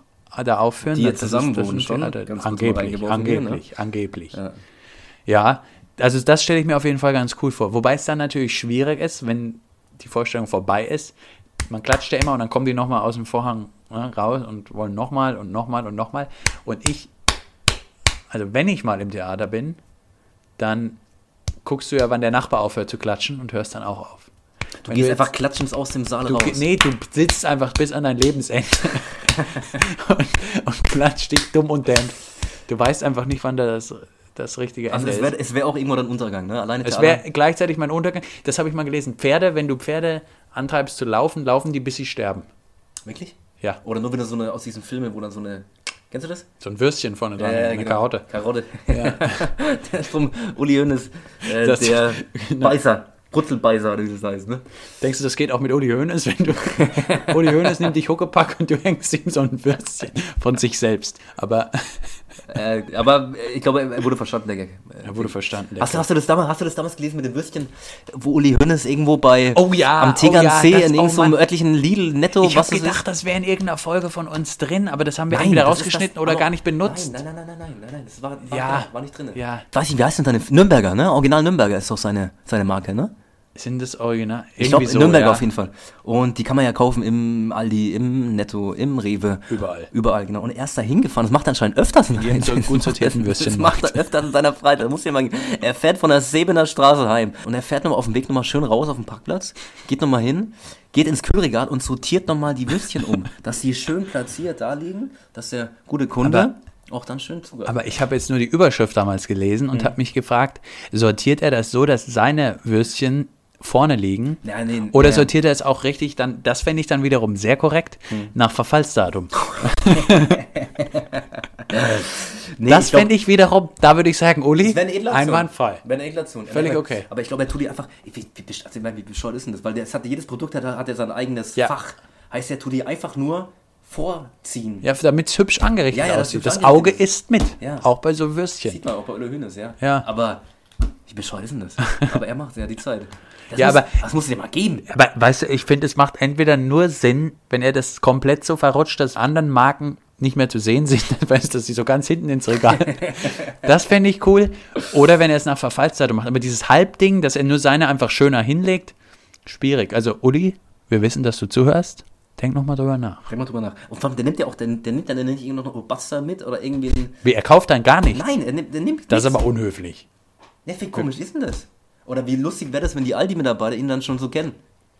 da aufführen, Die jetzt zusammen wohnen schon, Angeblich, ne? angeblich, angeblich. Ja. Ja, also das stelle ich mir auf jeden Fall ganz cool vor. Wobei es dann natürlich schwierig ist, wenn die Vorstellung vorbei ist. Man klatscht ja immer und dann kommen die nochmal aus dem Vorhang ne, raus und wollen nochmal und nochmal und nochmal. Und ich, also wenn ich mal im Theater bin, dann guckst du ja, wann der Nachbar aufhört zu klatschen und hörst dann auch auf. Du gehst einfach klatschend aus dem Saal Du, raus. nee, du sitzt einfach bis an dein Lebensende <laughs> und, und klatscht dich dumm und dämpft. Du weißt einfach nicht, wann das, das richtige Also Ende es ist. wäre es wär auch irgendwo dann Untergang, ne? Alleine Es wäre gleichzeitig mein Untergang. Das habe ich mal gelesen. Pferde, wenn du Pferde antreibst zu laufen, laufen die, bis sie sterben. Wirklich? Ja, Oder nur wenn du so eine aus diesen Filmen, wo dann so eine. Kennst du das? so ein Würstchen vorne dran, eine genau. Karotte. Karotte. Ja. <laughs> der ist vom Uli Hoeneß, äh, Das- der <laughs> genau. Beißer. Brutzelbeißer, oder wie das heißt, ne? Denkst du, das geht auch mit Uli Hoeneß? Wenn du, <laughs> Uli Hoeneß nimmt dich Huckepack und du hängst ihm so ein Würstchen von sich selbst. Aber Äh, aber äh, ich glaube, er wurde verstanden, der Gag. Er wurde verstanden. Hast du, hast, du das damals, hast du das damals gelesen mit dem Würstchen, wo Uli Hoeneß irgendwo bei Oh ja, am oh Tegernsee ja, das- in oh irgendeinem Mann. örtlichen Lidl Netto, Ich habe was gedacht, das wäre in irgendeiner Folge von uns drin, aber das haben wir Nein, entweder ist rausgeschnitten das- oder gar nicht benutzt. Nein, nein, nein, nein, nein, nein, nein, das war, war, Ja. war nicht drin. Ja. Weiß nicht, wie heißt denn deine Nürnberger, ne? Original Nürnberger ist doch seine, seine Marke, ne? Sind das Original? Ich glaube, Irgendwie so, Nürnberger ja. auf jeden Fall. Und die kann man ja kaufen im Aldi, im Netto, im Rewe. Überall. Überall, genau. Und er ist da hingefahren. Das macht er anscheinend öfters. In in so gut sortierten Das Würstchen macht er öfters in seiner Freizeit. Das muss ich mal, er fährt von der Sebener Straße heim. Und er fährt nochmal auf dem Weg nochmal schön raus auf den Parkplatz, geht nochmal hin, geht ins Kühlregal und sortiert nochmal die Würstchen um. <laughs> dass die schön platziert da liegen, dass der gute Kunde Aber- auch dann schön zugehört. Aber ich habe jetzt nur die Überschrift damals gelesen Mhm. und habe mich gefragt, sortiert er das so, dass seine Würstchen vorne liegen? Ja, nee, Oder ja. sortiert er es auch richtig, dann, das fände ich dann wiederum sehr korrekt, Hm. nach Verfallsdatum. <laughs> <laughs> Nee, das fände ich wiederum, da würde ich sagen, Uli, Das einwandfrei. Wäre eine edle Aktion. Völlig okay. Aber ich glaube, er tut die einfach. Wie, also wie bescheuert ist denn das? Weil der, hat, jedes Produkt hat, hat ja sein eigenes Ja. Fach. Heißt, er tut die einfach nur vorziehen. Ja, damit es hübsch angerichtet Ja, das aussieht. Das Auge ist. isst mit, Ja. auch bei so Würstchen. Sieht man auch bei Ulle Hühnes, ja. Ja. Aber wie bescheuert ist denn das? <laughs> Aber er macht ja die Zeit. Das Ja, muss, aber- Das muss es dir mal geben. Aber weißt du, ich finde, es macht entweder nur Sinn, wenn er das komplett so verrutscht, dass anderen Marken nicht mehr zu sehen sind, <laughs> weißt dass sie so ganz hinten ins Regal. <laughs> das fände ich cool. Oder wenn er es nach Verfallsdatum macht. Aber dieses Halbding, dass er nur seine einfach schöner hinlegt, schwierig. Also, Uli, wir wissen, dass du zuhörst. Denk nochmal drüber nach. Denk mal drüber nach. Und vor allem, der nimmt ja auch, der, der nimmt ja dann nicht irgendwo noch Robuster mit oder irgendwie einen. Wie, er kauft dann gar nicht. Nein, er nimmt, der nimmt Das ist nichts. aber unhöflich. Ja, wie komisch ist denn das? Oder wie lustig wäre das, wenn die Aldi-Mitarbeiter ihn dann schon so kennen?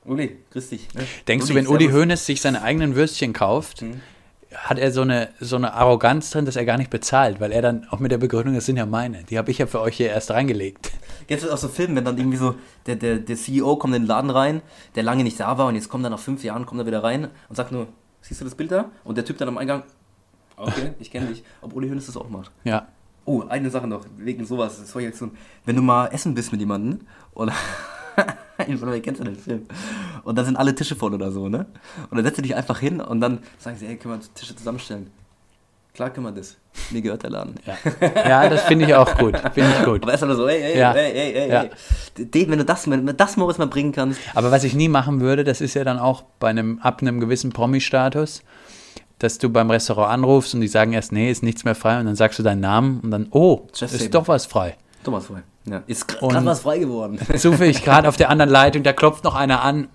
Uli, grüß dich. ne? Denkst du, wenn Uli servus. Hoeneß sich seine eigenen Würstchen kauft, Mhm. hat er so eine, so eine Arroganz drin, dass er gar nicht bezahlt, weil er dann auch mit der Begründung, das sind ja meine, die habe ich ja für euch hier erst reingelegt. Kennst du auch so Filme, wenn dann irgendwie so der, der, der CEO kommt in den Laden rein, der lange nicht da war und jetzt kommt er nach fünf Jahren, kommt er wieder rein und sagt nur, siehst du das Bild da? Und der Typ dann am Eingang, okay, ich kenne dich, ob Uli Hoeneß das auch macht. Ja. Oh, eine Sache noch, wegen sowas, das war jetzt so, wenn du mal essen bist mit jemandem oder <laughs> ich kennst du den Film? Und dann sind alle Tische voll oder so, ne? Und dann setzt du dich einfach hin und dann sagen sie, ey, können wir Tische zusammenstellen? Klar können wir das. Mir gehört der Laden. Ja, ja das finde ich auch gut. Finde ich gut. Aber er ist dann so, ey, ey, Ja. ey, ey, ey, Ja. ey. Wenn du das, wenn du das Moritz mal bringen kannst, Aber was ich nie machen würde, das ist ja dann auch bei einem, ab einem gewissen Promi-Status, dass du beim Restaurant anrufst und die sagen erst, nee, ist nichts mehr frei und dann sagst du deinen Namen und dann, oh, Chef's ist Table. doch was frei. Thomas frei. Ja. Ist gerade was frei geworden. <laughs> Zufällig gerade auf der anderen Leitung, da klopft noch einer an,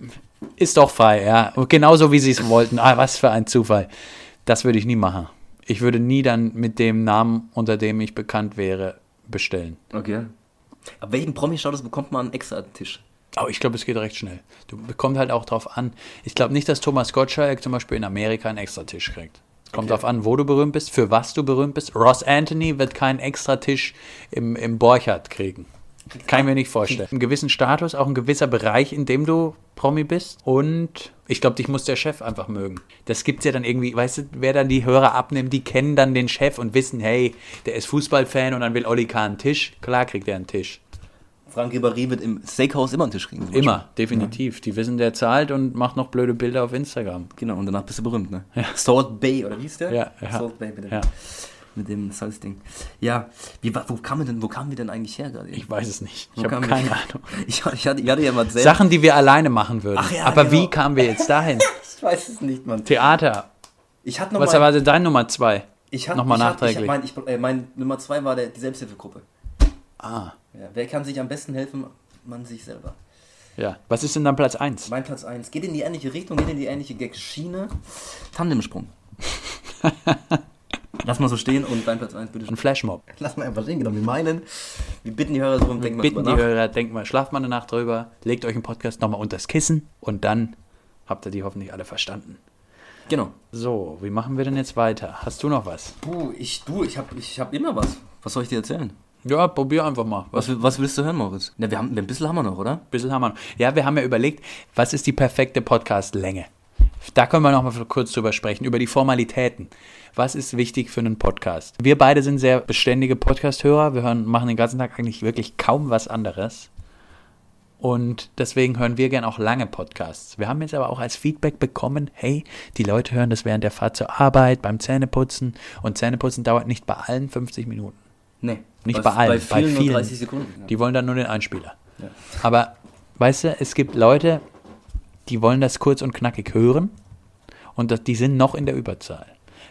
ist doch frei, ja. Und Genauso wie sie es wollten. Ah, was für ein Zufall. Das würde ich nie machen. Ich würde nie dann mit dem Namen, unter dem ich bekannt wäre, bestellen. Okay. Ab welchem Promi-Status bekommt man einen extra Tisch? Oh, ich glaube, es geht recht schnell. Du bekommst halt auch drauf an. Ich glaube nicht, dass Thomas Gottschalk zum Beispiel in Amerika einen extra Tisch kriegt. Es kommt Okay. drauf an, wo du berühmt bist, für was du berühmt bist. Ross Anthony wird keinen extra Tisch im, im Borchardt kriegen. Kann ich mir nicht vorstellen. Einen gewissen Status, auch ein gewisser Bereich, in dem du Promi bist. Und ich glaube, dich muss der Chef einfach mögen. Das gibt's ja dann irgendwie, weißt du, wer dann die Hörer abnimmt, die kennen dann den Chef und wissen, hey, der ist Fußballfan und dann will Olli Kahn einen Tisch. Klar kriegt er einen Tisch. Frank Ribéry wird im Steakhouse immer einen Tisch kriegen. Immer, definitiv. Die wissen, der zahlt und macht noch blöde Bilder auf Instagram. Genau, und danach bist du berühmt, ne? Salt Bay, oder wie hieß der? Ja, ja. Salt Bay mit dem, Ja. mit dem Salzding. Ja, wie, wo, kamen wir denn, wo kamen wir denn eigentlich her gerade? Ich weiß es nicht. Wo Ich habe keine wir- Ahnung. <laughs> Ich, ich, hatte, ich hatte ja mal erzählt. Sachen, die wir alleine machen würden. Ach ja, Aber genau. wie kamen wir jetzt dahin? <laughs> Ich weiß es nicht, Mann. Theater. Ich hatte noch Was war denn dein Nummer zwei? ich hatte, Nochmal nachträglich. Ich, mein, ich, äh, mein Nummer zwei war der, die Selbsthilfegruppe. Ah, Ja, wer kann sich am besten helfen? Man sich selber. ja. Was ist denn dann Platz eins? Mein Platz 1 geht in die ähnliche Richtung, geht in die ähnliche Gag-Schiene. Tandemsprung. <laughs> Lass mal so stehen und dein Platz 1, bitte Ein Flashmob. Lass mal einfach stehen, genau. Wir meinen, wir bitten die Hörer darum, denken mal Bitten die nach. Hörer, denkt mal, schlaft mal eine Nacht drüber, legt euch einen Podcast nochmal unter das Kissen und dann habt ihr die hoffentlich alle verstanden. Genau. So, wie machen wir denn jetzt weiter? Hast du noch was? Du, ich, du, ich hab, ich hab immer was. Was soll ich dir erzählen? Ja, probier einfach mal. Was Was, willst du hören, Moritz? Ja, wir haben, ein bisschen haben wir noch, oder? bisschen haben wir noch. Ja, wir haben ja überlegt, was ist die perfekte Podcast-Länge? Da können wir noch mal kurz drüber sprechen, über die Formalitäten. Was ist wichtig für einen Podcast? Wir beide sind sehr beständige Podcast-Hörer. Wir hören, machen den ganzen Tag eigentlich wirklich kaum was anderes. Und deswegen hören wir gern auch lange Podcasts. Wir haben jetzt aber auch als Feedback bekommen, hey, die Leute hören das während der Fahrt zur Arbeit, beim Zähneputzen. Und Zähneputzen dauert nicht bei allen 50 Minuten. Nee. Nicht bei allen, Bei bei vielen, vielen. nur 30 Sekunden. Ja. Die wollen dann nur den Einspieler. Ja. Aber weißt du, es gibt Leute, die wollen das kurz und knackig hören und das, die sind noch in der Überzahl.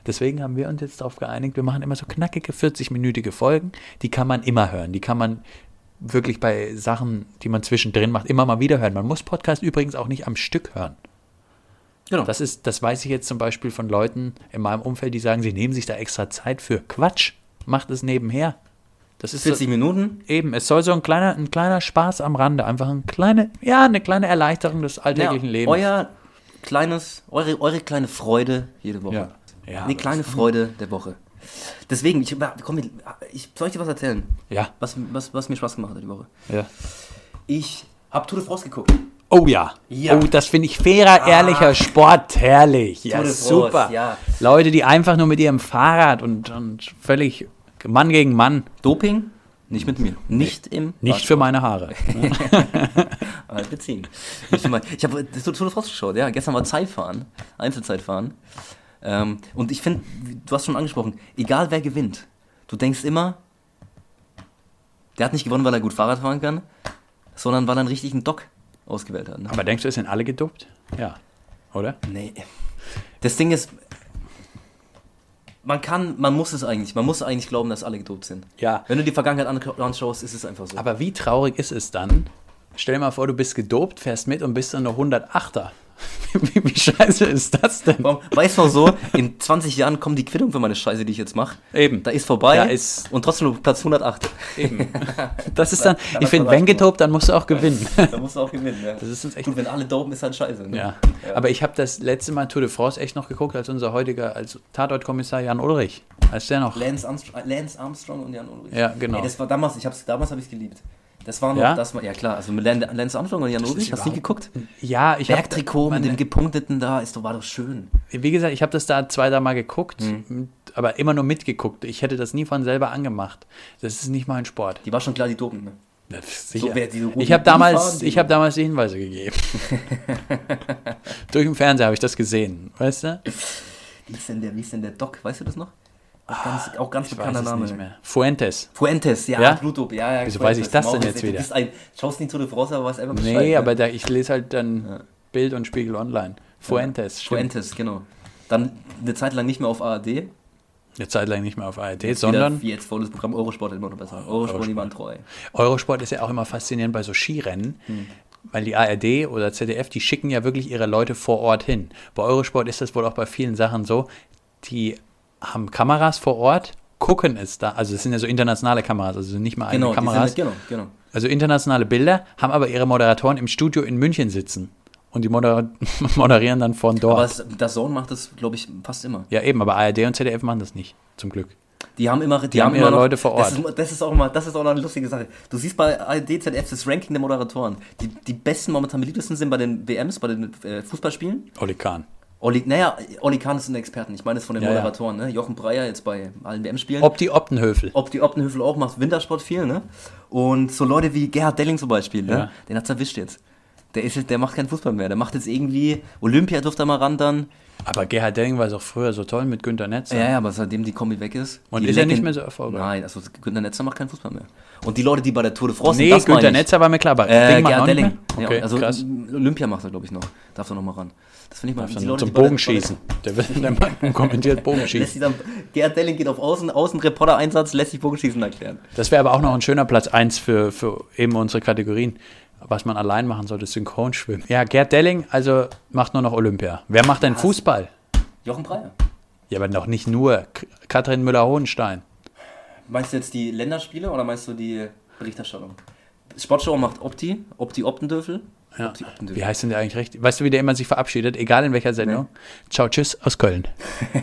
Deswegen haben wir uns jetzt darauf geeinigt, wir machen immer so knackige 40-minütige Folgen, die kann man immer hören, die kann man wirklich bei Sachen, die man zwischendrin macht, immer mal wieder hören. Man muss Podcast übrigens auch nicht am Stück hören. Genau. Das ist, das weiß ich jetzt zum Beispiel von Leuten in meinem Umfeld, die sagen, sie nehmen sich da extra Zeit für. Quatsch, macht es nebenher. Das ist so, 40 Minuten. Eben, es soll so ein kleiner, ein kleiner Spaß am Rande, einfach ein kleine, ja, eine kleine Erleichterung des alltäglichen Ja, Lebens. Euer kleines, eure, eure kleine Freude jede Woche. Ja. Ja, Eine kleine Freude der Woche. Deswegen, ich, komm, ich soll ich dir was erzählen? ja, Was, was, was mir Spaß gemacht hat die Woche. ja. Ich hab Tour de France geguckt. Oh ja. Ja. Oh, das finde ich fairer, ehrlicher Sport, herrlich. Ja, Tour de France, super. ja. Leute, die einfach nur mit ihrem Fahrrad und, und völlig Mann gegen Mann, Doping? Nicht mit mir. Nicht im nicht für meine Haare. <laughs> Halt beziehen. Für mein, ich habe Tour de geschaut, ja. Gestern war Zeitfahren, Einzelzeitfahren. Ähm, und ich finde, du hast schon angesprochen, egal wer gewinnt, du denkst immer, der hat nicht gewonnen, weil er gut Fahrrad fahren kann, sondern weil er einen richtigen Doc ausgewählt hat. Ne? Aber denkst du, es sind alle gedopt? Ja. Oder? Nee. Das Ding ist, man kann, man muss es eigentlich, man muss eigentlich glauben, dass alle gedopt sind. Ja. Wenn du die Vergangenheit an- anschaust, ist es einfach so. Aber wie traurig ist es dann? Stell dir mal vor, du bist gedopt, fährst mit und bist dann nur 108er. <laughs> wie, wie scheiße ist das denn? Warum- Weißt du so, in 20 Jahren kommt die Quittung für meine Scheiße, die ich jetzt mache. Eben. Da ist vorbei Da ist- und trotzdem nur Platz 108. Eben. <laughs> Das ist dann, Dann ich finde, wenn gedopt, dann musst du auch gewinnen. <laughs> da musst du auch gewinnen, ja. Das ist uns echt. Gut, wenn alle dopen, ist halt scheiße. Ne? Ja. Aber ich habe das letzte Mal Tour de France echt noch geguckt, als unser heutiger, als Tatortkommissar Jan Ulrich. Als der noch. Lance, Armstrong, Lance Armstrong und Jan Ulrich. Ja, genau. Ey, das war damals, ich hab's, damals habe ich geliebt. Das war noch, Ja? das war, ja klar, also mit Lance Armstrong und Jan Ulrich, hast du nie geguckt? Ja, ich habe. Bergtrikot mit dem gepunkteten da, ist doch, war doch schön. Wie gesagt, ich habe das da zwei, drei Mal geguckt, Mhm. aber immer nur mitgeguckt. Ich hätte das nie von selber angemacht. Das ist nicht mein Sport. Die war schon klar, die dopen, ne? Roten ich habe damals, ich habe damals die Hinweise gegeben. <laughs> Durch den Fernseher habe ich das gesehen, weißt du? Wie ist denn der, wie ist denn der Doc, weißt du das noch? Auch ganz, auch ganz Ich bekannter Name. nicht mehr. Fuentes. Fuentes, ja, Ja? Blutdop, ja, ja. Wieso Fuentes. weiß ich das denn jetzt wieder? Du bist ein, schaust nie zu der France, aber weißt einfach Bescheid. Nee, ne? aber da, ich lese halt dann Bild und Spiegel online. Fuentes. stimmt. Fuentes, genau. Dann eine Zeit lang nicht mehr auf ARD. Eine Zeit lang nicht mehr auf ARD, Jetzt sondern wie jetzt volles Programm Eurosport immer noch besser. Eurosport, die waren treu. Eurosport ist ja auch immer faszinierend bei so Skirennen, Hm. weil die ARD oder ZDF, die schicken ja wirklich ihre Leute vor Ort hin. Bei Eurosport ist das wohl auch bei vielen Sachen so, die haben Kameras vor Ort, gucken es da, also es sind ja so internationale Kameras, also nicht mal eigene Genau, die Kameras, sind, genau, genau. Also internationale Bilder, haben aber ihre Moderatoren im Studio in München sitzen. Und die moder <laughs> moderieren dann von dort. Aber das Zone macht das, glaube ich, fast immer. ja, eben, aber ARD und ZDF machen das nicht, zum Glück. Die haben immer, die, haben haben ihre immer noch, Leute vor Ort. Das ist, das ist auch mal, das ist auch noch eine lustige Sache. Du siehst bei ARD, ZDF das Ranking der Moderatoren. Die, die besten momentan beliebtesten sind bei den WMs, bei den äh, Fußballspielen. Oli Kahn. Oli, naja, Oli Kahn ist ein Experten. Ich meine es von den Ja, ja. Moderatoren. Ne? Jochen Breyer jetzt bei allen WM-Spielen. Ob die Optenhöfel. Ob die Optenhöfel auch macht Wintersport viel, ne? Und so Leute wie Gerhard Delling zum Beispiel, ne? Ja. Den hat's erwischt jetzt. Der, ist jetzt. der macht keinen Fußball mehr. Der macht jetzt irgendwie, Olympia durfte er mal ran dann. Aber Gerhard Delling war es auch früher so toll mit Günter Netzer. Ja, ja, aber seitdem die Kombi weg ist. Und ist er nicht mehr so erfolgreich? Nein, also Günter Netzer macht keinen Fußball mehr. Und die Leute, die bei der Tour de France Nee, sind, das Günter. Netzer war mir klar, aber Äh, Gerhard Delling. mehr? Ja, Okay, also krass. Olympia macht er, glaube ich, noch. Darf er noch mal ran. Das finde ich mal. die Dann Leute, zum die Bogenschießen. Der, will- der Mann <laughs> kommentiert Bogenschießen. dann, Gerhard Delling geht auf Außen, Außenreporter-Einsatz, lässt sich Bogenschießen erklären. Das wäre aber auch noch ein schöner Platz 1 für, für eben unsere Kategorien. Was man allein machen sollte, Synchronschwimmen. Ja, Gerd Delling, also macht nur noch Olympia. Wer macht denn Fußball? Jochen Breyer. Ja, aber noch nicht nur. Katrin Müller-Hohenstein. Meinst du jetzt die Länderspiele oder meinst du die Berichterstattung? Sportschau macht Opti, Opti Optendöfel. Ja. Wie heißt denn der eigentlich richtig? Weißt du, wie der immer sich verabschiedet? Egal in welcher Sendung. Ciao, tschüss aus Köln.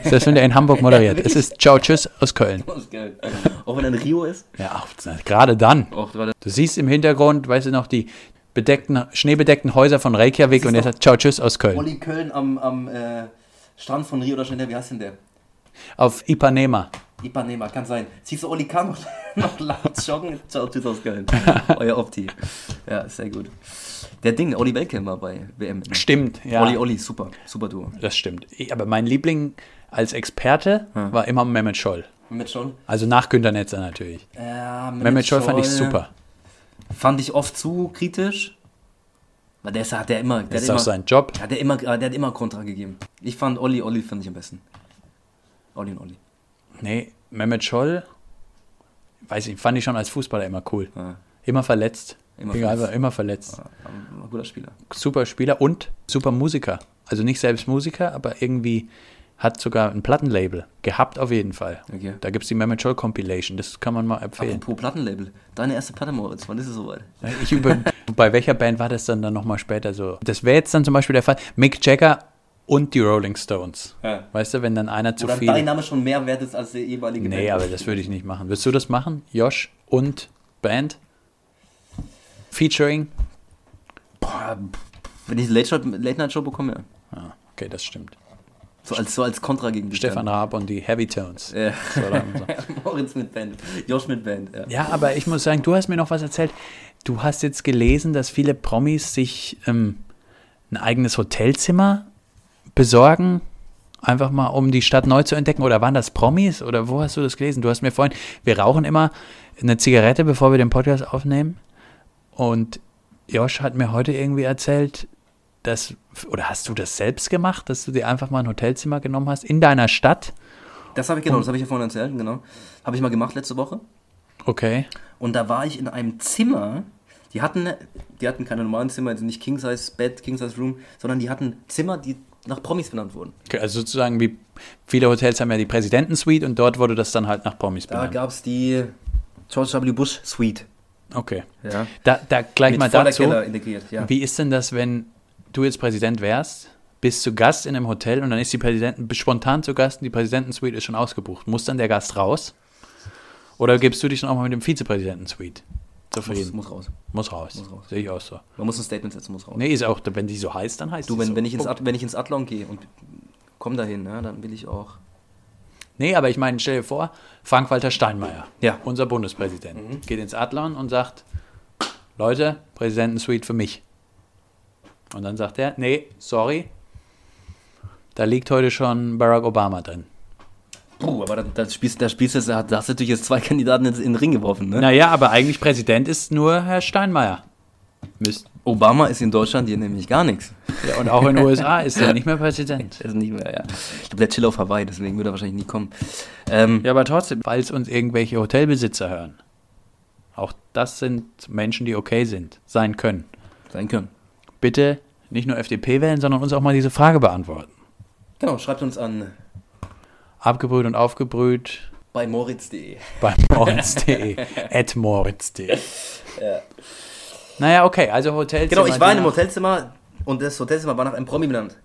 Selbst wenn der in Hamburg <laughs> moderiert. es ist Ciao, tschüss aus Köln. Auch wenn er in Rio ist. Ja, gerade dann. Auch gerade. Du siehst im Hintergrund, weißt du noch, die bedeckten, schneebedeckten Häuser von Reykjavik und er sagt Ciao, tschüss aus Köln. Olli Köln am, am äh, Strand von Rio de Janeiro, wie heißt denn der? Auf Ipanema. Ipanema, kann sein. Siehst du Olli Kahn noch, <laughs> noch laut joggen? Ciao, tschüss aus Köln. <laughs> Euer Opti. Ja, sehr gut. Der Ding, Olli Welke war bei WM. Stimmt, ja. Olli, Olli, super, super Duo. Das stimmt. Aber mein Liebling als Experte Hm. war immer Mehmet Scholl. Mit schon? Also nach Günter Netzer natürlich. Ja, Mehmet Scholl fand ich super. Fand ich oft zu kritisch. Weil der hat der immer, der Das ist auch sein Job. hat der immer, der hat immer Kontra gegeben. Ich fand Olli, Olli fand ich am besten. Olli und Olli. Nee, Mehmet Scholl, weiß ich, fand ich schon als Fußballer immer cool. Ja, Immer verletzt. Immer Egal, verletzt. aber immer verletzt. ein guter Spieler. Super Spieler und super Musiker. Also nicht selbst Musiker, aber irgendwie hat sogar ein Plattenlabel. Gehabt auf jeden Fall. Okay. Da gibt es die Mehmet Scholl Compilation. Das kann man mal empfehlen. Apropos Plattenlabel. Deine erste Platte, Moritz. Wann ist es soweit? Ich über, <laughs> bei welcher Band war das dann, dann nochmal später so? Das wäre jetzt dann zum Beispiel der Fall. Mick Jagger und die Rolling Stones. Ja. Weißt du, wenn dann einer zu Oder viel. dein Name schon mehr wert ist als der jeweilige Nee, Band. aber das würde ich nicht machen. Würdest du das machen? Josh und Band? Featuring? Boah, wenn ich Late, Show, Late Night Show bekomme, ja. Ah, okay, das stimmt. So als, so als Kontra gegen die Stefan Raab und die Heavy Tones. Ja. So, so. <laughs> Moritz mit Band. Josh mit Band, ja. Ja, aber ich muss sagen, du hast mir noch was erzählt. Du hast jetzt gelesen, dass viele Promis sich ähm, ein eigenes Hotelzimmer besorgen, einfach mal, um die Stadt neu zu entdecken. Oder waren das Promis? Oder wo hast du das gelesen? Du hast mir vorhin, wir rauchen immer eine Zigarette, bevor wir den Podcast aufnehmen. Und Josh hat mir heute irgendwie erzählt, dass, oder hast du das selbst gemacht, dass du dir einfach mal ein Hotelzimmer genommen hast in deiner Stadt? Das habe ich genau, das habe ich ja vorhin erzählt, genau. Habe ich mal gemacht letzte Woche. Okay. Und da war ich in einem Zimmer. Die hatten, die hatten keine normalen Zimmer, also nicht King Size Bed, King Size Room, sondern die hatten Zimmer, die nach Promis benannt wurden. okay. Also sozusagen wie viele Hotels haben ja die Präsidentensuite und dort wurde das dann halt nach Promis Da benannt. gab es die George W. Bush Suite. Okay. Ja. Da, da gleich mal voller dazu. Integriert, ja. Wie ist denn das, wenn du jetzt Präsident wärst, bist zu Gast in einem Hotel und dann ist die Präsidenten spontan zu Gast und die Präsidentensuite ist schon ausgebucht. Muss dann der Gast raus? Oder gibst du dich dann auch mal mit dem Vizepräsidentensuite Muss, zufrieden? muss raus. Muss raus. Muss raus. Sehe ich auch so. Man muss ein Statement setzen, muss raus. Nee, ist auch, wenn die so heißt, dann heißt Du, wenn, so. wenn, ich ins. Ad, wenn ich ins Adlon gehe und komm dahin, ja, dann will ich auch. Nee, aber ich meine, stell dir vor, Frank-Walter Steinmeier, Ja. unser Bundespräsident, geht ins Adlon und sagt, Leute, Präsidentensuite für mich. Und dann sagt er, nee, sorry, da liegt heute schon Barack Obama drin. Puh, aber da, da spielst, da spielst du, da hast du natürlich jetzt zwei Kandidaten in, in den Ring geworfen, ne? Naja, aber eigentlich Präsident ist nur Herr Steinmeier. Müsst. Obama ist in Deutschland hier nämlich gar nichts. Ja, und auch in den USA ist er nicht mehr Präsident. <laughs> Ist nicht mehr, ja. Ich glaube, der chill auf Hawaii, deswegen würde er wahrscheinlich nie kommen. Ähm, Ja, aber trotzdem, es uns irgendwelche Hotelbesitzer hören. Auch das sind Menschen, die okay sind, sein können. Sein können. Bitte nicht nur FDP wählen, sondern uns auch mal diese Frage beantworten. Genau, schreibt uns an Abgebrüht und aufgebrüht bei moritz.de. bei moritz.de. <laughs> at moritz.de. Naja, okay, also Hotelzimmer. Genau, ich war in einem. Hotelzimmer und das Hotelzimmer war nach einem Promi benannt.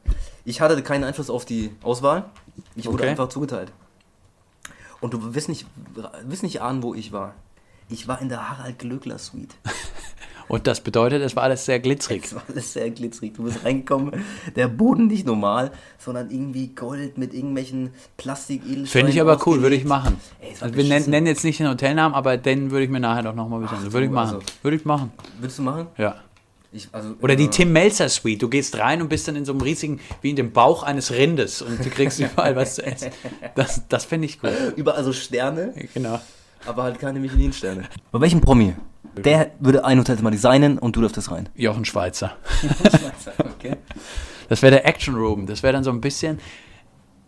Ich hatte keinen Einfluss auf die Auswahl. Ich wurde Okay. einfach zugeteilt. Und du wirst nicht, wirst nicht ahnen, wo ich war. Ich war in der Harald Glöckler Suite. <laughs> Und das bedeutet, es war alles sehr glitzerig. Es war alles sehr glitzerig. Du bist reingekommen, der Boden nicht normal, sondern irgendwie Gold mit irgendwelchen Plastik-Edelsteinen. Finde ich aber cool, würde ich machen. Ey, Also wir nennen, nennen jetzt nicht den Hotelnamen, aber den würde ich mir nachher doch nochmal du, Würde ich machen. also- Würde ich machen. Würdest du machen? Ja. Ich, also, Oder die äh, Tim Melzer Suite. Du gehst rein und bist dann in so einem riesigen, wie in dem Bauch eines Rindes und du kriegst <laughs> überall was zu essen. Das, das finde ich gut. Überall so Sterne, Genau. aber halt keine Michelin-Sterne. Bei welchem Promi? Der würde ein Hotelzimmer designen und du dürftest rein. Jochen Schweizer. okay. Das wäre der Action Room. Das wäre dann so ein bisschen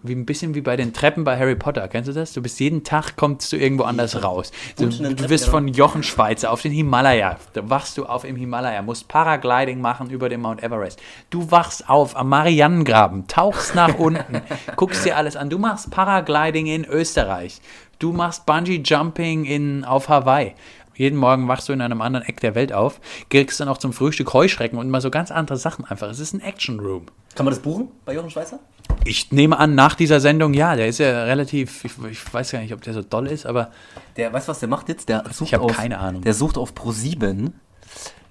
wie ein bisschen wie bei den Treppen bei Harry Potter. Kennst du das? Du bist jeden Tag kommst du irgendwo anders raus. Du, du wirst von Jochen Schweizer auf den Himalaya. Da wachst du auf im Himalaya, musst Paragliding machen über den Mount Everest. Du wachst auf am Marianengraben, tauchst nach <laughs> unten, guckst dir alles an. Du machst Paragliding in Österreich. Du machst Bungee Jumping in auf Hawaii. Jeden Morgen wachst du in einem anderen Eck der Welt auf, kriegst dann auch zum Frühstück Heuschrecken und mal so ganz andere Sachen einfach. Es ist ein Action Room. Kann man das buchen bei Jochen Schweizer? Ich nehme an, nach dieser Sendung, ja, der ist ja relativ, ich, ich weiß gar nicht, ob der so doll ist, aber Der, weißt du, was der macht jetzt? Der sucht Ich hab auf, keine Ahnung. Der sucht auf Pro7.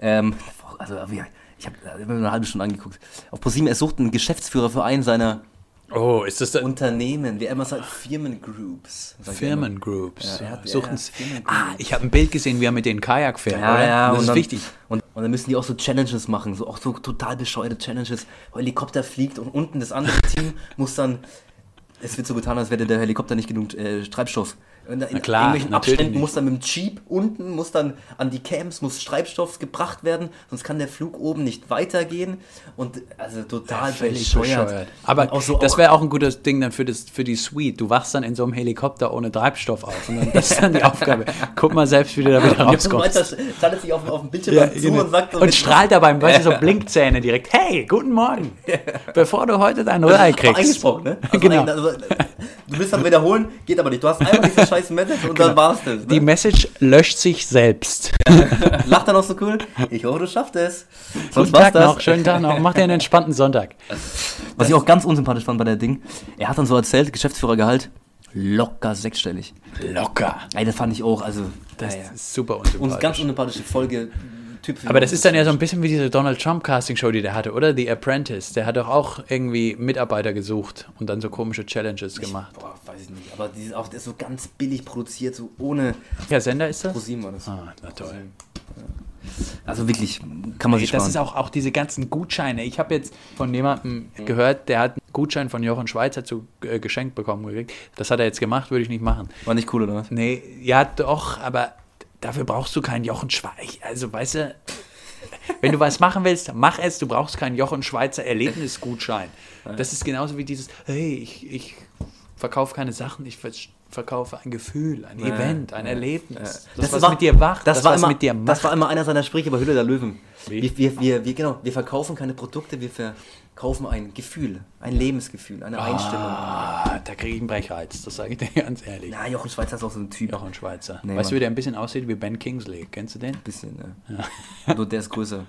Ähm, also, ich habe hab mir eine halbe Stunde angeguckt. Auf Pro7, er sucht einen Geschäftsführer für einen seiner oh, ist das da Unternehmen. Wie er immer sagt, Firmengroups. sagt. Firmengroups? Ja, ja, Firmengroups. ah, ich habe ein Bild gesehen, wie er mit den Kajak fährt, Ja, oder? ja, das und ist dann, wichtig. Und, und dann müssen die auch so Challenges machen, so auch so total bescheuerte Challenges. Helikopter fliegt und unten das andere Team muss dann. Es wird so getan, als wäre der Helikopter nicht genug äh, Treibstoff. In, in klar, irgendwelchen Abständen nicht. muss dann mit dem Jeep unten, muss dann an die Camps, muss Treibstoff gebracht werden, sonst kann der Flug oben nicht weitergehen. Und also total Völlig bescheuert. bescheuert. Aber auch so das wäre auch ein gutes Ding dann für, das, für die Suite. Du wachst dann in so einem Helikopter ohne Treibstoff auf. Und dann, das ist dann die Aufgabe. <laughs> Guck mal selbst, wie du da wieder rauskommst. schaltet sich auf, auf dem Bildschirm Ja, zu genau. und sagt so und strahlt dabei, weißt du, so <laughs> Blinkzähne direkt. Hey, guten Morgen. Bevor du heute dein Rührei kriegst. Ne? Also Genau. ein- also, du willst dann wiederholen, geht aber nicht. Du hast einmal <laughs> diese scheiß Message und dann war's das. Die Ne? Message löscht sich selbst. <laughs> Lacht dann auch so cool. Ich hoffe, du schaffst es. Sonst Guten war's Tag das. noch, schönen Tag noch. Mach dir einen entspannten Sonntag. Was ich auch ganz unsympathisch fand bei der Ding, er hat dann so erzählt, Geschäftsführergehalt, locker sechsstellig. Locker. Ey, das fand ich auch, also, Das ja, ja. ist super Und ganz unsympathisch. unsympathische Folge. Typ Aber das ist dann ja so ein bisschen wie diese Donald Trump Casting Show, die der hatte, oder? The Apprentice. Der hat doch auch irgendwie Mitarbeiter gesucht und dann so komische Challenges gemacht. Boah, weiß ich nicht. Aber dieses, auch, das ist so ganz billig produziert, so ohne Welcher Sender ist das? ProSieben war das. Ah, na toll. Also wirklich, kann man sich das sparen. ist auch, auch diese ganzen Gutscheine. Ich habe jetzt von jemandem gehört, der hat einen Gutschein von Jochen Schweizer zu äh, geschenkt bekommen gekriegt. Das hat er jetzt gemacht, würde ich nicht machen. War nicht cool, oder was? Nee, ja doch, aber dafür brauchst du keinen Jochen Schweizer. Also, weißt du, wenn du was machen willst, mach es. Du brauchst keinen Jochen Schweizer Erlebnisgutschein. Das ist genauso wie dieses, hey, ich, ich verkaufe keine Sachen, ich ver verkaufe ein Gefühl, ein Event, ein Erlebnis. Das, was war- mit dir macht, das, das, war immer, mit dir macht. Das war immer einer seiner Sprüche bei Hülle der Löwen. Wir, wir, wir, wir, genau, wir verkaufen keine Produkte, wir verkaufen ein Gefühl, ein Lebensgefühl, eine Einstellung. ah, da kriege ich einen Brechreiz, das sage ich dir <laughs> ganz ehrlich. Na, Jochen Schweizer ist auch so ein Typ. Jochen Schweizer. Nee, weißt du, wie der ein bisschen aussieht wie Ben Kingsley? Kennst du den? bisschen, ne? Nur der ist größer.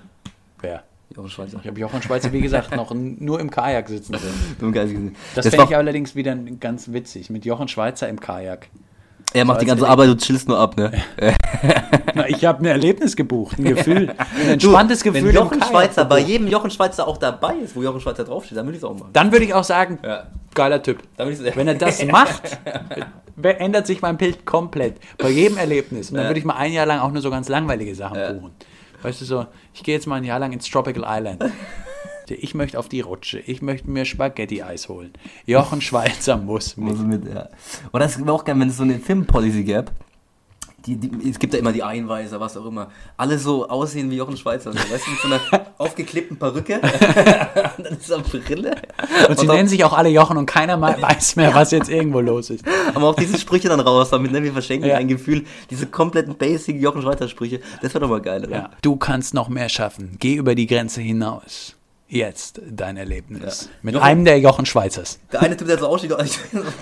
Wer? Jochen Schweizer. Ich habe Jochen Schweizer, wie gesagt, noch nur im Kajak sitzen <laughs> sehen. Das, Das fände ich allerdings wieder ganz witzig, mit Jochen Schweizer im Kajak. er macht die ganze. Arbeit, du chillst nur ab, ne? <laughs> Na, ich habe ein Erlebnis gebucht, ein <laughs> Gefühl, ein entspanntes Du, Gefühl. Wenn Jochen Schweizer bei jedem Jochen Schweizer auch dabei ist, wo Jochen Schweizer draufsteht, dann würde ich es auch machen. Dann würde ich auch sagen, Ja. geiler Typ. Wenn er das macht, ändert sich mein Bild komplett. Bei jedem Erlebnis. Und dann würde ich mal ein Jahr lang auch nur so ganz langweilige Sachen Ja. buchen. Weißt du so, ich gehe jetzt mal ein Jahr lang ins Tropical Island. <laughs> Ich möchte auf die Rutsche. Ich möchte mir Spaghetti-Eis holen. Jochen Schweizer muss mit. Muss mit, ja. Und das wäre auch geil, wenn es so eine Filmpolicy gäbe. Die, die, es gibt ja immer die Einweiser, was auch immer. Alle so aussehen wie Jochen Schweizer. So, weißt du, mit so einer <laughs> aufgeklebten Perücke. und <laughs> dann ist da Brille. Und sie dann- nennen sich auch alle Jochen und keiner <laughs> weiß mehr, was jetzt irgendwo los ist. Aber auch diese Sprüche dann raus, damit ne, wir verschenken Ja. ein Gefühl, diese kompletten basic Jochen Schweizer Sprüche, das wäre doch mal geil, oder? Ja. Du kannst noch mehr schaffen. Geh über die Grenze hinaus. Jetzt dein Erlebnis. Ja. Mit Jochen- einem der Jochen Schweizers. Der eine Typ, der so aussieht, <laughs> ein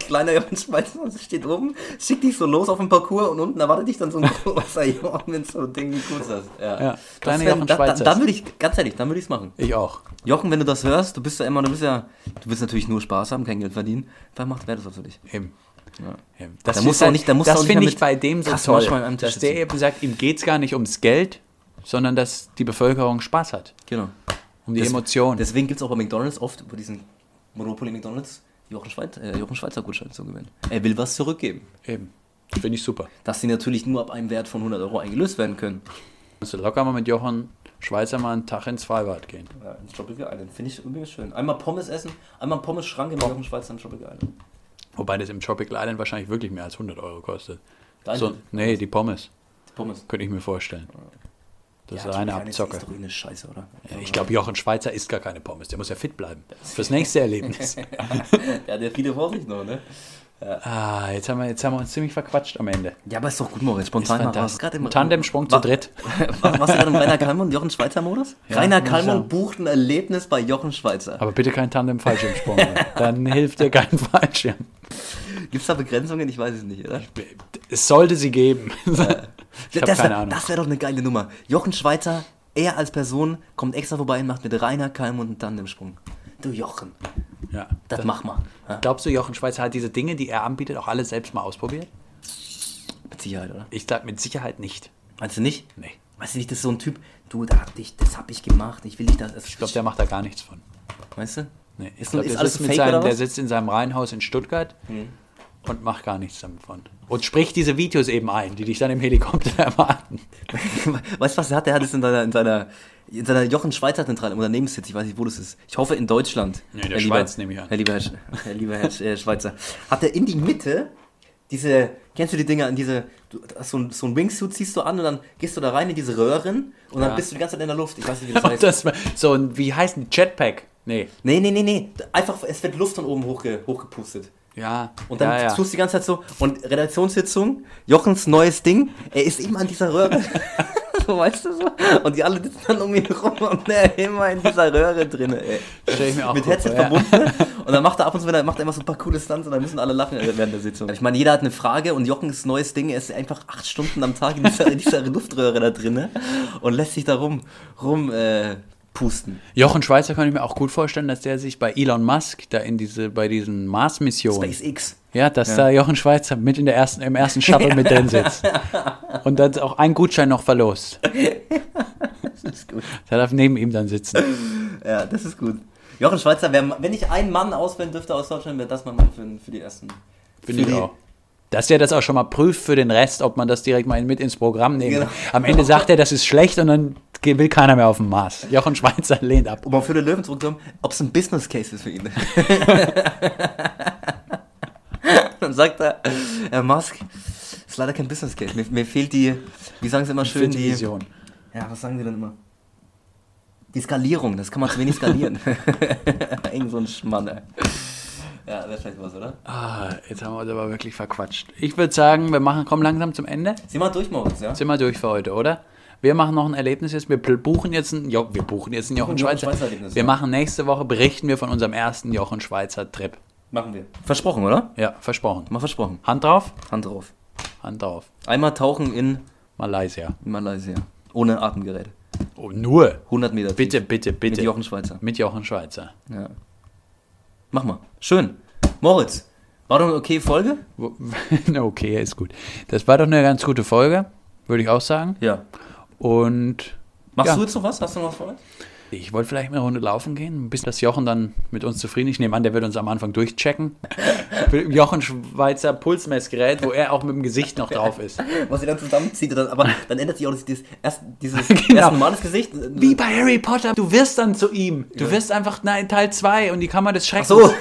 kleiner Jochen Schweizer, steht oben, schickt dich so los auf den Parcours und unten erwartet dich dann so ein <laughs> großer Jochen mit so einem Ding, wie cool ist das? Ja, Ja, kleiner Jochen da, da, Schweizer. Dann würde ich, ganz ehrlich, dann würde ich es machen. Ich auch. Jochen, wenn du das hörst, du bist ja immer, du bist ja, du willst natürlich nur Spaß haben, kein Geld verdienen, dann macht wer das für dich. Eben. Ja. Eben. Das Da musst halt- nicht- da musst du das finde ich bei dem so toll, dass der eben sagt, ihm geht es gar nicht ums Geld, sondern dass die Bevölkerung Spaß hat. Genau. Um die Des- Emotionen. Deswegen gibt es auch bei McDonalds oft über diesen Monopoly McDonalds Jochen, Schweiz, äh, Jochen Schweizer Gutschein zu gewinnen. Er will was zurückgeben. Eben. Finde ich super. Dass sie natürlich nur ab einem Wert von 100 Euro eingelöst werden können. Musst du locker mal mit Jochen Schweizer mal einen Tag ins Freibad gehen. Ja, ins Tropical Island. Finde ich übrigens schön. Einmal Pommes essen, einmal Pommes-Schrank im Jochen Schweizer im Tropical Island. Wobei das im Tropical Island wahrscheinlich wirklich mehr als 100 Euro kostet. Dein So, nee, die Pommes. Pommes. Könnte ich mir vorstellen. Das Ja, ist eine Abzocke. Ist eine Scheiße, oder? Ja, Ich glaube, Jochen Schweizer isst gar keine Pommes. Der muss ja fit bleiben. Fürs nächste Erlebnis. <laughs> Ja, der hat viele vor sich noch, ne? ah, jetzt haben, wir, jetzt haben wir uns ziemlich verquatscht am Ende. Ja, aber ist doch gut, Moritz. Spontan mal raus. Im- Tandemsprung zu dritt. <laughs> Was, was gerade im Rainer Kallmund, Jochen Schweizer Modus? Ja, Rainer sagen. bucht ein Erlebnis bei Jochen Schweizer. Aber bitte kein Tandem-Fallschirmsprung. <laughs> Dann hilft dir kein Fallschirm. Gibt es da Begrenzungen? Ich weiß es nicht, oder? Es sollte sie geben. Das Ahnung. Das wäre doch eine geile Nummer. Jochen Schweizer, er als Person, kommt extra vorbei und macht mit Rainer Kallmund einen Tandemsprung. Du Jochen, Ja. das mach mal. Ja, Glaubst du, Jochen Schweizer hat diese Dinge, die er anbietet, auch alle selbst mal ausprobiert? mit Sicherheit, oder? Ich sage mit Sicherheit nicht. Meinst du nicht? Nee. Weißt du nicht, das ist so ein Typ, du, da hab ich, das hab ich gemacht, ich will nicht, dass Ich glaube, der macht da gar nichts von. Weißt du? Nee, ich Ist, glaub, ist der alles sitzt mit fake seinem, oder Der sitzt in seinem Reihenhaus in Stuttgart und macht gar nichts davon. Und spricht diese Videos eben ein, die dich dann im Helikopter <laughs> erwarten. weißt du, was er hat? Der hat es in seiner, in seiner, in seiner Jochen Schweizer Zentrale im Unternehmenssitz, ich weiß nicht, wo das ist. Ich hoffe in Deutschland. Nee, in der Herr lieber- Schweiz nehme ich an. Herr lieber Herr, Herr, lieber Herr Sch- äh, Schweizer. Hat er in die Mitte diese, kennst du die Dinger, in diese, du, so ein, so ein Wingsuit ziehst du an und dann gehst du da rein in diese Röhren und dann Ja. bist du die ganze Zeit in der Luft. Ich weiß nicht, wie das <laughs> heißt. das, so ein, wie heißt ein Jetpack? Nee. nee, nee, nee, nee. Einfach, es wird Luft von oben hochge, hochgepustet. Ja. Und dann ja, ja. tust du die ganze Zeit so, und Redaktionssitzung, Jochens neues Ding, er ist immer an dieser Röhre. <laughs> so, weißt du so? Und die alle sitzen dann um ihn rum und er immer in dieser Röhre drin, ey. Stell ich mir auch Mit Headset ja. verbunden. Und dann macht er ab und zu, wenn er macht er immer so ein paar coole Stunts und dann müssen alle lachen während der Sitzung. Ich meine, jeder hat eine Frage und Jochens neues Ding, er ist einfach acht Stunden am Tag in dieser, in dieser Luftröhre da drin und lässt sich da rum, rum äh, pusten. Jochen Schweizer kann ich mir auch gut vorstellen, dass der sich bei Elon Musk da in diese, bei diesen Mars-Missionen. SpaceX. Ja, dass da Jochen Schweizer mit in der ersten, im ersten Shuttle mit drin sitzt. Und dann auch ein Gutschein noch verlost. <laughs> Das ist gut. Der darf neben ihm dann sitzen. Ja, das ist gut. Jochen Schweizer, wenn ich einen Mann auswählen dürfte aus Deutschland, wäre das mein Mann für, für die ersten. Für ich die- auch. Dass der das auch schon mal prüft für den Rest, ob man das direkt mal mit ins Programm nehmen Genau. Am Ende sagt er, das ist schlecht und dann will keiner mehr auf den Mars. Jochen Schweizer lehnt ab. Um auf für den Löwen zurückzukommen, ob es ein Business Case ist für ihn. <laughs> Dann sagt er, Herr Musk, ist leider kein Business Case. Mir, mir fehlt die, wie sagen sie immer schön, die. Vision. Ja, was sagen sie denn immer? Die Skalierung, das kann man zu wenig skalieren. <laughs> <laughs> Irgend so ein Schmann, ey. Ja, wäre vielleicht was, oder? Ah, jetzt haben wir uns aber wirklich verquatscht. Ich würde sagen, wir machen, kommen langsam zum Ende. Sieh mal durch, Moritz, ja? Sind wir durch für heute, oder? Wir machen noch ein Erlebnis jetzt. Wir buchen jetzt einen, jo, wir buchen jetzt einen Jochen Buchen Jochen Schweizer. Schweizer Erlebnis, wir ja. machen nächste Woche, berichten wir von unserem ersten Jochen Schweizer Trip. Machen wir. Versprochen, oder? Ja, versprochen. Mal versprochen. Hand drauf? Hand drauf. Hand drauf. Einmal tauchen in Malaysia. Malaysia. Ohne Atemgerät. Oh, nur. 100 Meter. tief. Bitte, bitte, bitte. Mit Jochen Schweizer. Mit Jochen Schweizer. Ja. Mach mal. Schön. Moritz, war doch eine okay Folge? <laughs> Okay, ist gut. Das war doch eine ganz gute Folge, würde ich auch sagen. Ja. Und Machst Ja. du jetzt noch was? Hast du noch was vor? uns? Ich wollte vielleicht mal eine Runde laufen gehen, bis das Jochen dann mit uns zufrieden ist. Ich nehme an, der wird uns am Anfang durchchecken. <laughs> Jochen Schweizer Pulsmessgerät, wo er auch mit dem Gesicht noch drauf ist. <laughs> Was ihr dann zusammenzieht, dann, aber dann ändert sich auch dieses, erst, dieses <laughs> Genau. erste Mal das Gesicht. Wie bei Harry Potter, du wirst dann zu ihm. Du wirst einfach nein, Teil 2 und die Kammer des Schreckens. so.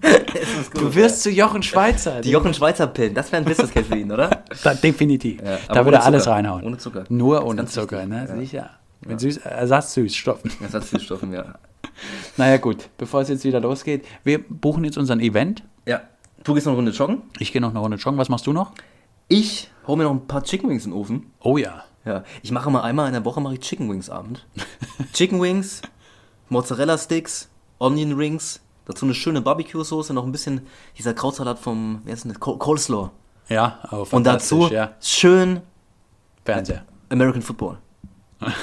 Das ist gut. Du wirst zu Jochen Schweizer. Die Jochen Schweizer Pillen, das wäre ein Business Case für ihn, oder? Da, definitiv. Ja, da würde er alles reinhauen. Ohne Zucker. Nur ohne Zucker, ne? Ja. Sicher. Mit süß, Ersatzsüßstoffen. Ersatzstoffen, ja. <laughs> Naja, gut. Bevor es jetzt wieder losgeht, wir buchen jetzt unseren Event. Ja. Du gehst noch eine Runde joggen. Ich gehe noch eine Runde joggen. Was machst du noch? Ich hole mir noch ein paar Chicken Wings in den Ofen. Oh ja. Ja, ich mache mal einmal in der Woche mache ich Chicken Wings Abend. Chicken Wings, Mozzarella Sticks, Onion Rings, dazu eine schöne Barbecue Soße, noch ein bisschen dieser Krautsalat vom, wie heißt denn das? Col- Coleslaw. Ja, aber Und dazu ja. schön Fernseher. American Football.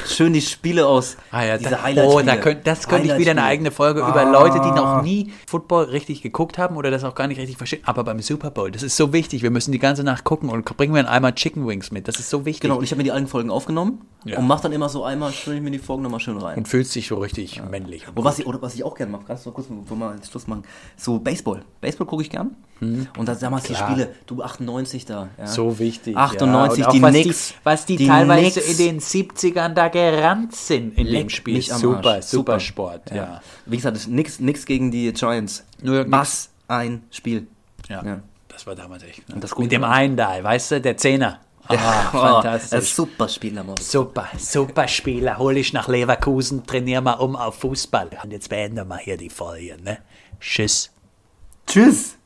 Schön die Spiele aus Ah ja, diese da, Highlight-Spiele. oh, da könnt, das könnte ich wieder eine eigene Folge über Leute, die noch nie Football richtig geguckt haben oder das auch gar nicht richtig verstehen. Aber beim Super Bowl, das ist so wichtig. Wir müssen die ganze Nacht gucken und bringen wir einmal Chicken Wings mit. Das ist so wichtig. Genau, und ich habe mir die alten Folgen aufgenommen Ja. und mache dann immer so einmal, stelle ich mir die Folgen nochmal schön rein. Und fühlst dich so richtig männlich. Und was ich, oder was ich auch gerne mache, kannst du kurz, bevor wir jetzt Schluss machen, so Baseball. Baseball gucke ich gern. Und da damals die Klar. Spiele, du 98 da. Ja. So wichtig. 98, ja. Und auch die was Knicks. Die, was die, Die teilweise Knicks. in den 70ern da gerannt sind in dem Leck Spiel. mich am Super, Arsch. super Sport. Ja. Wie gesagt, nix gegen die Giants. York Was ein Spiel. Ja. Ja. Das war damals echt. Ne? Mit dem einen da, weißt du, der Zehner. Ah, Oh, fantastisch. ein super Spiel, Amor. Super, super Spieler. Hol ich nach Leverkusen, trainier mal um auf Fußball. Und jetzt beenden wir hier die Folge, ne? Tschüss. Tschüss.